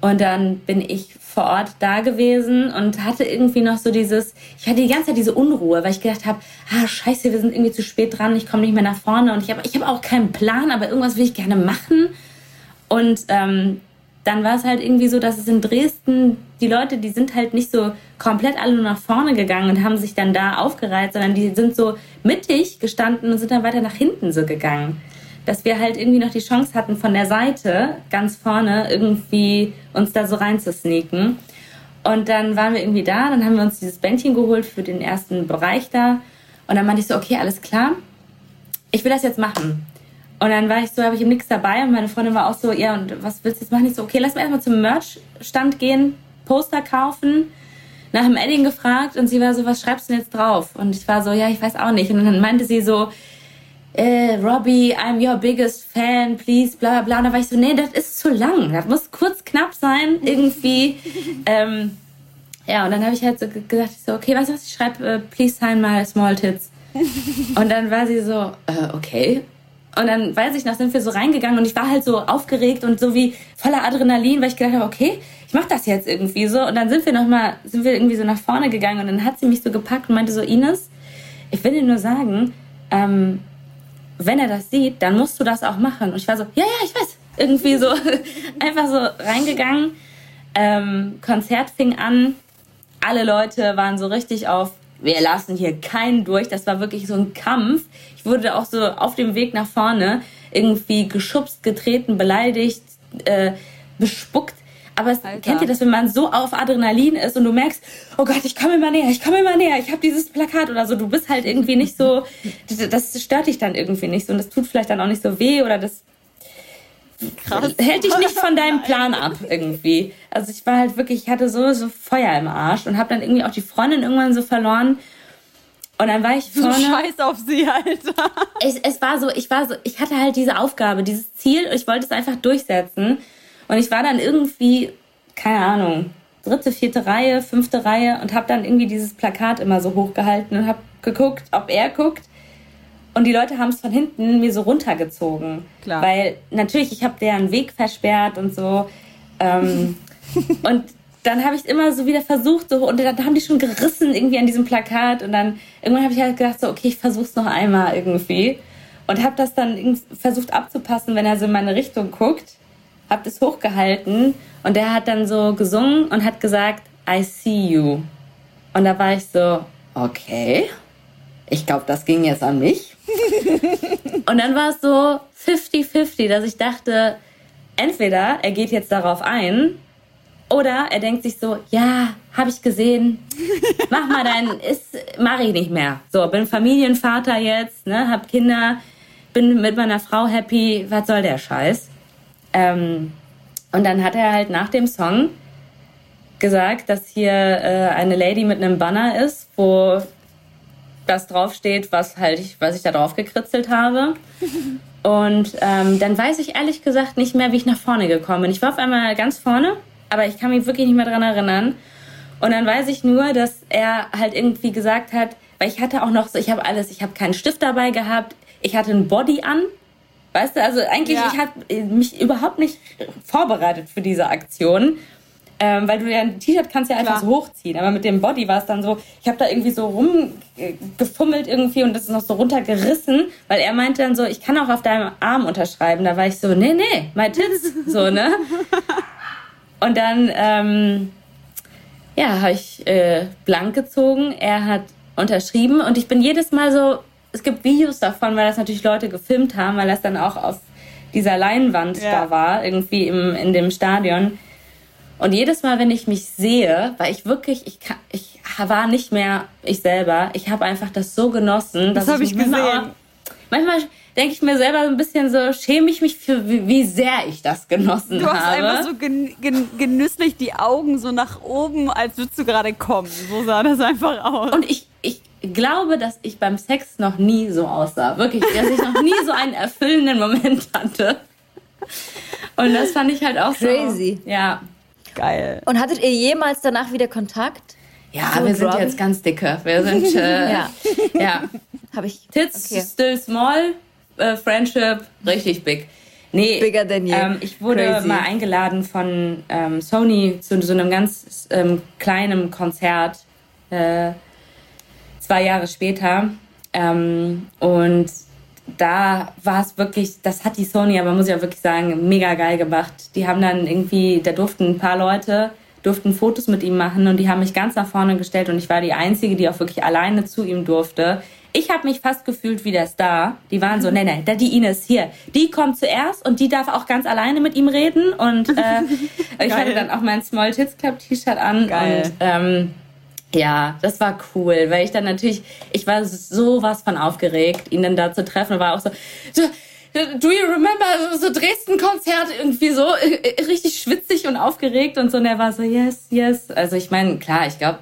Und dann bin ich vor Ort da gewesen und hatte irgendwie noch so dieses, ich hatte die ganze Zeit diese Unruhe, weil ich gedacht habe, ah scheiße, wir sind irgendwie zu spät dran, ich komme nicht mehr nach vorne und ich habe ich hab auch keinen Plan, aber irgendwas will ich gerne machen. Und ähm, dann war es halt irgendwie so, dass es in Dresden, die Leute, die sind halt nicht so komplett alle nur nach vorne gegangen und haben sich dann da aufgereiht, sondern die sind so mittig gestanden und sind dann weiter nach hinten so gegangen. Dass wir halt irgendwie noch die Chance hatten, von der Seite ganz vorne irgendwie uns da so reinzusneaken. Und dann waren wir irgendwie da, dann haben wir uns dieses Bändchen geholt für den ersten Bereich da. Und dann meinte ich so, okay, alles klar, ich will das jetzt machen. Und dann war ich so, habe ich ihm nichts dabei und meine Freundin war auch so, ja, und was willst du jetzt machen? Ich so, okay, lass mal erstmal zum Merch-Stand gehen, Poster kaufen, nach dem Edding gefragt und sie war so, was schreibst du denn jetzt drauf? Und ich war so, ja, ich weiß auch nicht. Und dann meinte sie so, äh, Robbie, I'm your biggest fan, please, bla bla bla. Und dann war ich so, nee, das ist zu lang. Das muss kurz knapp sein, irgendwie. ähm, ja, und dann habe ich halt so gesagt, ich so, okay, was ist, ich schreibe, äh, please sign my small tits. und dann war sie so, äh, okay. Und dann, weiß ich noch, sind wir so reingegangen und ich war halt so aufgeregt und so wie voller Adrenalin, weil ich gedacht habe, okay, ich mach das jetzt irgendwie so. Und dann sind wir noch mal, sind wir irgendwie so nach vorne gegangen und dann hat sie mich so gepackt und meinte so, Ines, ich will dir nur sagen, ähm, wenn er das sieht, dann musst du das auch machen. Und ich war so, ja, ja, ich weiß. Irgendwie so, einfach so reingegangen. Ähm, Konzert fing an. Alle Leute waren so richtig auf wir lassen hier keinen durch. Das war wirklich so ein Kampf. Ich wurde auch so auf dem Weg nach vorne irgendwie geschubst, getreten, beleidigt, äh, bespuckt. Aber es, kennt ihr das, wenn man so auf Adrenalin ist und du merkst, oh Gott, ich komme immer näher, ich komme immer näher, ich habe dieses Plakat oder so. Du bist halt irgendwie nicht so, das stört dich dann irgendwie nicht so und das tut vielleicht dann auch nicht so weh oder das Krass. hält dich nicht von deinem Plan ab irgendwie. Also ich war halt wirklich, ich hatte so, so Feuer im Arsch und habe dann irgendwie auch die Freundin irgendwann so verloren. Und dann war ich vorne. So scheiß auf sie, Alter. Es, es war so, ich war so, ich hatte halt diese Aufgabe, dieses Ziel, ich wollte es einfach durchsetzen. Und ich war dann irgendwie, keine Ahnung, dritte, vierte Reihe, fünfte Reihe und habe dann irgendwie dieses Plakat immer so hochgehalten und habe geguckt, ob er guckt. Und die Leute haben es von hinten mir so runtergezogen. Klar. Weil natürlich, ich habe deren Weg versperrt und so. Ähm, und dann habe ich immer so wieder versucht, so, und dann haben die schon gerissen irgendwie an diesem Plakat. Und dann irgendwann habe ich halt gedacht, so, okay, ich versuch's noch einmal irgendwie. Und habe das dann versucht abzupassen, wenn er so in meine Richtung guckt. Hab das hochgehalten und der hat dann so gesungen und hat gesagt, I see you. Und da war ich so, okay ich glaube, das ging jetzt an mich. und dann war es so 50-50, dass ich dachte, entweder er geht jetzt darauf ein oder er denkt sich so, ja, habe ich gesehen, mach mal dein, ist, mach ich nicht mehr. So, bin Familienvater jetzt, ne, hab Kinder, bin mit meiner Frau happy, was soll der Scheiß? Ähm, und dann hat er halt nach dem Song gesagt, dass hier äh, eine Lady mit einem Banner ist, wo das draufsteht, was halt ich, was ich da drauf gekritzelt habe. Und ähm, dann weiß ich ehrlich gesagt nicht mehr, wie ich nach vorne gekommen bin. Ich war auf einmal ganz vorne, aber ich kann mich wirklich nicht mehr dran erinnern. Und dann weiß ich nur, dass er halt irgendwie gesagt hat, weil ich hatte auch noch so, ich habe alles, ich habe keinen Stift dabei gehabt, ich hatte ein Body an. Weißt du, also eigentlich, ja. ich habe mich überhaupt nicht vorbereitet für diese Aktion. Ähm, weil du ja ein T-Shirt kannst ja einfach so hochziehen, aber mit dem Body war es dann so, ich habe da irgendwie so rumgefummelt irgendwie und das ist noch so runtergerissen, weil er meinte dann so, ich kann auch auf deinem Arm unterschreiben. Da war ich so, nee, nee, my tits, so, ne? Und dann, ähm, ja, habe ich äh, blank gezogen. Er hat unterschrieben und ich bin jedes Mal so, es gibt Videos davon, weil das natürlich Leute gefilmt haben, weil das dann auch auf dieser Leinwand Ja. da war, irgendwie im, in dem Stadion. Und jedes Mal, wenn ich mich sehe, weil ich wirklich, ich, kann, ich war nicht mehr ich selber. Ich habe einfach das so genossen. Das dass hab ich manchmal gesehen. Manchmal denke ich mir selber so ein bisschen so, schäme ich mich für, wie, wie sehr ich das genossen Du hast habe. einfach so gen gen genüsslich die Augen so nach oben, als würdest du gerade kommen. So sah das einfach aus. Und ich, ich glaube, dass ich beim Sex noch nie so aussah. Wirklich, dass ich noch nie so einen erfüllenden Moment hatte. Und das fand ich halt auch Crazy. so. Ja. Geil. Und hattet ihr jemals danach wieder Kontakt? Ja, So wir sind Robin? jetzt ganz dicke. Wir sind, äh, Ja. ja. Habe ich. Tits Okay. still small, äh, Friendship richtig big. Nee, Bigger than you. Ähm, ich wurde Crazy. mal eingeladen von ähm, Sony zu so einem ganz ähm, kleinen Konzert äh, zwei Jahre später. Ähm, und da war es wirklich, das hat die Sony, aber muss ich auch wirklich sagen, mega geil gemacht. Die haben dann irgendwie, da durften ein paar Leute, durften Fotos mit ihm machen und die haben mich ganz nach vorne gestellt und ich war die Einzige, die auch wirklich alleine zu ihm durfte. Ich habe mich fast gefühlt wie der Star. Die waren so, nee, nee, da die Ines hier, die kommt zuerst und die darf auch ganz alleine mit ihm reden und äh, ich hatte dann auch mein Small Tits Club T-Shirt an Geil. und ähm, ja, das war cool, weil ich dann natürlich, ich war sowas von aufgeregt, ihn dann da zu treffen war auch so, do you remember so Dresden-Konzert irgendwie so äh, richtig schwitzig und aufgeregt und so und er war so, yes, yes. Also ich meine, klar, ich glaube,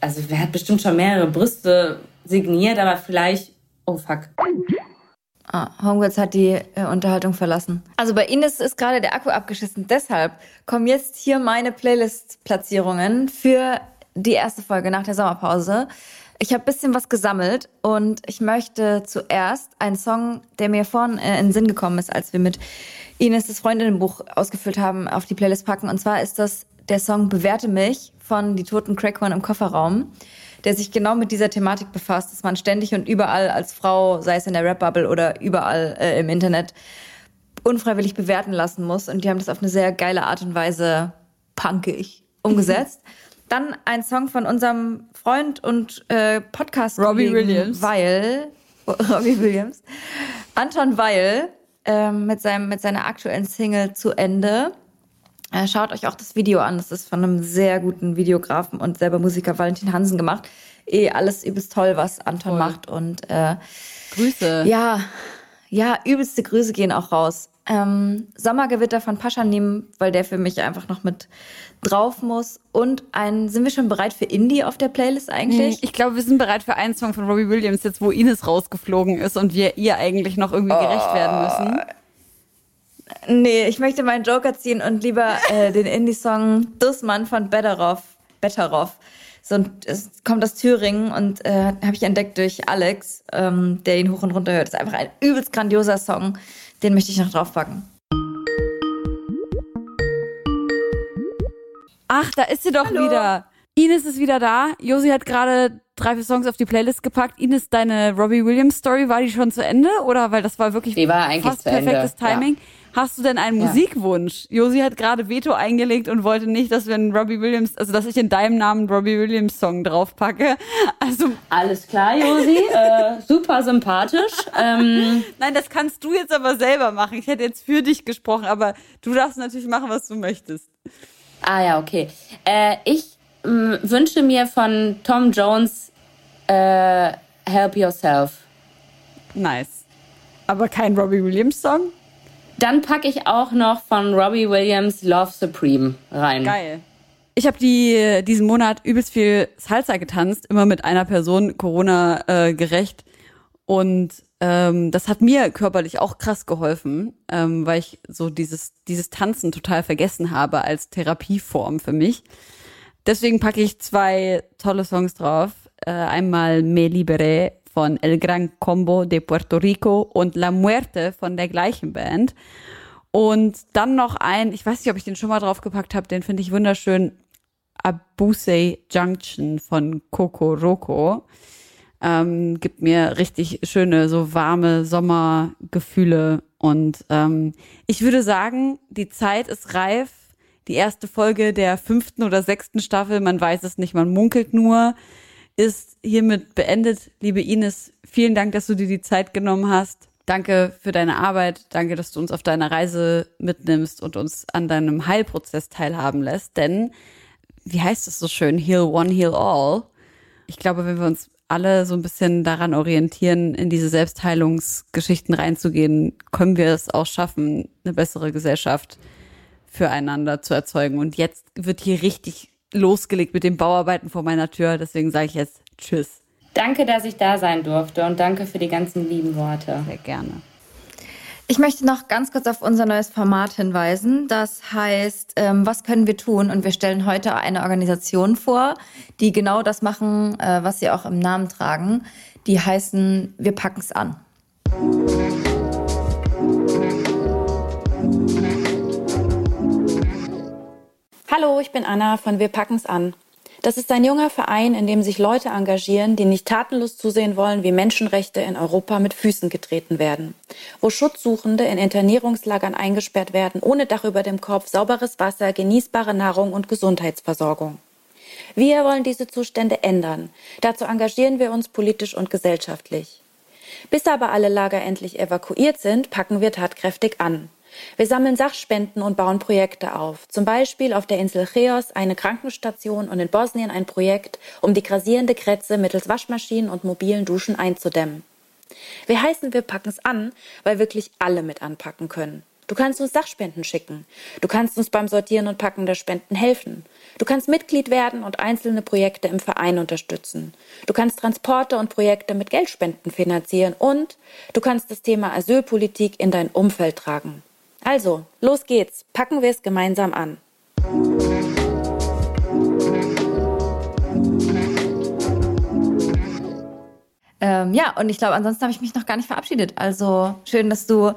also wer hat bestimmt schon mehrere Brüste signiert, aber vielleicht, oh fuck. Ah, Homegirls hat die äh, Unterhaltung verlassen. Also bei Ines ist gerade der Akku abgeschissen. Deshalb kommen jetzt hier meine Playlist-Platzierungen für die erste Folge nach der Sommerpause. Ich habe bisschen was gesammelt und ich möchte zuerst einen Song, der mir vorhin äh, in den Sinn gekommen ist, als wir mit Ines das Freundinnenbuch ausgefüllt haben, auf die Playlist packen. Und zwar ist das der Song Bewerte mich von Die Toten Crackhorn im Kofferraum der sich genau mit dieser Thematik befasst, dass man ständig und überall als Frau, sei es in der Rap-Bubble oder überall äh, im Internet, unfreiwillig bewerten lassen muss. Und die haben das auf eine sehr geile Art und Weise punkig umgesetzt. Dann ein Song von unserem Freund und äh, podcast Robbie Williams. Weil, Robbie Williams. Anton Weil ähm, mit, seinem, mit seiner aktuellen Single zu Ende. Äh, schaut euch auch das Video an. Das ist von einem sehr guten Videografen und selber Musiker Valentin Hansen gemacht. Eh alles übelst toll, was Anton macht. Und äh, Grüße. ja, ja, übelste Grüße gehen auch raus. Ähm, Sommergewitter von Paschanim, weil der für mich einfach noch mit drauf muss. Und ein, sind wir schon bereit für Indie auf der Playlist eigentlich? Ich glaube, wir sind bereit für einen Song von Robbie Williams, jetzt wo Ines rausgeflogen ist und wir ihr eigentlich noch irgendwie gerecht werden müssen. Nee, ich möchte meinen Joker ziehen und lieber äh, den Indie-Song Dussmann von Betteroff. Betteroff. So, und es kommt aus Thüringen und äh, habe ich entdeckt durch Alex, ähm, der ihn hoch und runter hört. Das ist einfach ein übelst grandioser Song. Den möchte ich noch draufpacken. Ach, da ist sie doch wieder. Ines ist wieder da. Josi hat gerade drei, vier Songs auf die Playlist gepackt. Ines, deine Robbie Williams Story, war die schon zu Ende? Oder weil das war wirklich Die war eigentlich fast zu Ende, perfektes ja. Hast du denn einen Ja. Musikwunsch? Josi hat gerade Veto eingelegt und wollte nicht, dass wir einen Robbie Williams, also dass ich in deinem Namen einen Robbie Williams Song draufpacke. Also, Alles klar, Josi. äh, super sympathisch. Ähm, nein, das kannst du jetzt aber selber machen. Ich hätte jetzt für dich gesprochen, aber du darfst natürlich machen, was du möchtest. ah ja, okay. Äh, ich mh, wünsche mir von Tom Jones äh, Help Yourself. Nice. Aber kein Robbie Williams Song? Dann packe ich auch noch von Robbie Williams Love Supreme rein. Geil. Ich habe die diesen Monat übelst viel Salsa getanzt, immer mit einer Person, Corona äh, gerecht. Und ähm, das hat mir körperlich auch krass geholfen, ähm, weil ich so dieses, dieses Tanzen total vergessen habe als Therapieform für mich. Deswegen packe ich zwei tolle Songs drauf. Äh, einmal Me Liberé von El Gran Combo de Puerto Rico und La Muerte von der gleichen Band. Und dann noch ein, ich weiß nicht, ob ich den schon mal draufgepackt habe, den finde ich wunderschön, Abusei Junction von Coco Roco. Ähm, gibt mir richtig schöne, so warme Sommergefühle. Und ähm, ich würde sagen, die Zeit ist reif. Die erste Folge der fünften oder sechsten Staffel, man weiß es nicht, man munkelt nur, ist hiermit beendet. Liebe Ines, vielen Dank, dass du dir die Zeit genommen hast. Danke für deine Arbeit. Danke, dass du uns auf deiner Reise mitnimmst und uns an deinem Heilprozess teilhaben lässt. Denn, wie heißt es so schön, heal one, heal all. Ich glaube, wenn wir uns alle so ein bisschen daran orientieren, in diese Selbstheilungsgeschichten reinzugehen, können wir es auch schaffen, eine bessere Gesellschaft füreinander zu erzeugen. Und jetzt wird hier richtig losgelegt mit den Bauarbeiten vor meiner Tür. Deswegen sage ich jetzt Tschüss. Danke, dass ich da sein durfte und danke für die ganzen lieben Worte. Sehr gerne. Ich möchte noch ganz kurz auf unser neues Format hinweisen. Das heißt, ähm, was können wir tun? Und wir stellen heute eine Organisation vor, die genau das machen, äh, was sie auch im Namen tragen. Die heißen Wir packen's an. Hallo, ich bin Anna von Wir packen's an. Das ist ein junger Verein, in dem sich Leute engagieren, die nicht tatenlos zusehen wollen, wie Menschenrechte in Europa mit Füßen getreten werden. Wo Schutzsuchende in Internierungslagern eingesperrt werden, ohne Dach über dem Kopf, sauberes Wasser, genießbare Nahrung und Gesundheitsversorgung. Wir wollen diese Zustände ändern. Dazu engagieren wir uns politisch und gesellschaftlich. Bis aber alle Lager endlich evakuiert sind, packen wir tatkräftig an. Wir sammeln Sachspenden und bauen Projekte auf. Zum Beispiel auf der Insel Cheos eine Krankenstation und in Bosnien ein Projekt, um die grasierende Krätze mittels Waschmaschinen und mobilen Duschen einzudämmen. Wir heißen, wir packen es an, weil wirklich alle mit anpacken können. Du kannst uns Sachspenden schicken. Du kannst uns beim Sortieren und Packen der Spenden helfen. Du kannst Mitglied werden und einzelne Projekte im Verein unterstützen. Du kannst Transporte und Projekte mit Geldspenden finanzieren und du kannst das Thema Asylpolitik in dein Umfeld tragen. Also, los geht's, packen wir es gemeinsam an. Ähm, ja, und ich glaube, ansonsten habe ich mich noch gar nicht verabschiedet. Also schön, dass du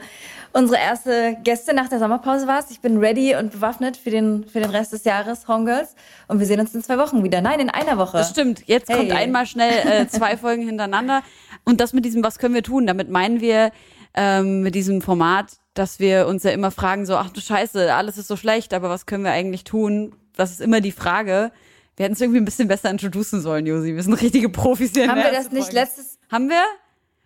unsere erste Gäste nach der Sommerpause warst. Ich bin ready und bewaffnet für den, für den Rest des Jahres, Homegirls. Und wir sehen uns in zwei Wochen wieder. Nein, in einer Woche. Das stimmt. Jetzt Hey. kommt einmal schnell äh, zwei Folgen hintereinander. Und das mit diesem, was können wir tun? Damit meinen wir ähm, mit diesem Format, dass wir uns ja immer fragen, so, ach du Scheiße, alles ist so schlecht, aber was können wir eigentlich tun? Das ist immer die Frage. Wir hätten es irgendwie ein bisschen besser introducen sollen, Josi. Wir sind richtige Profis hier. Haben wir das nicht Folge. letztes Haben wir?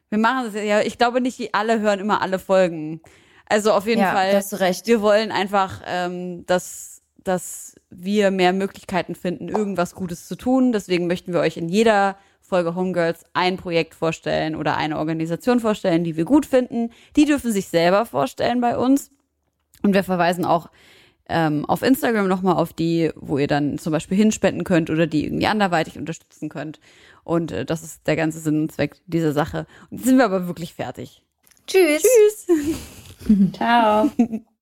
Wir machen das ja. Ich glaube nicht, die alle hören immer alle Folgen. Also auf jeden Ja, Fall. hast du recht. Wir wollen einfach, ähm, dass, dass wir mehr Möglichkeiten finden, irgendwas Gutes zu tun. Deswegen möchten wir euch in jeder Folge Homegirls ein Projekt vorstellen oder eine Organisation vorstellen, die wir gut finden. Die dürfen sich selber vorstellen bei uns. Und wir verweisen auch ähm, auf Instagram nochmal auf die, wo ihr dann zum Beispiel hinspenden könnt oder die irgendwie anderweitig unterstützen könnt. Und äh, das ist der ganze Sinn und Zweck dieser Sache. Und jetzt sind wir aber wirklich fertig. Tschüss. Tschüss. Ciao.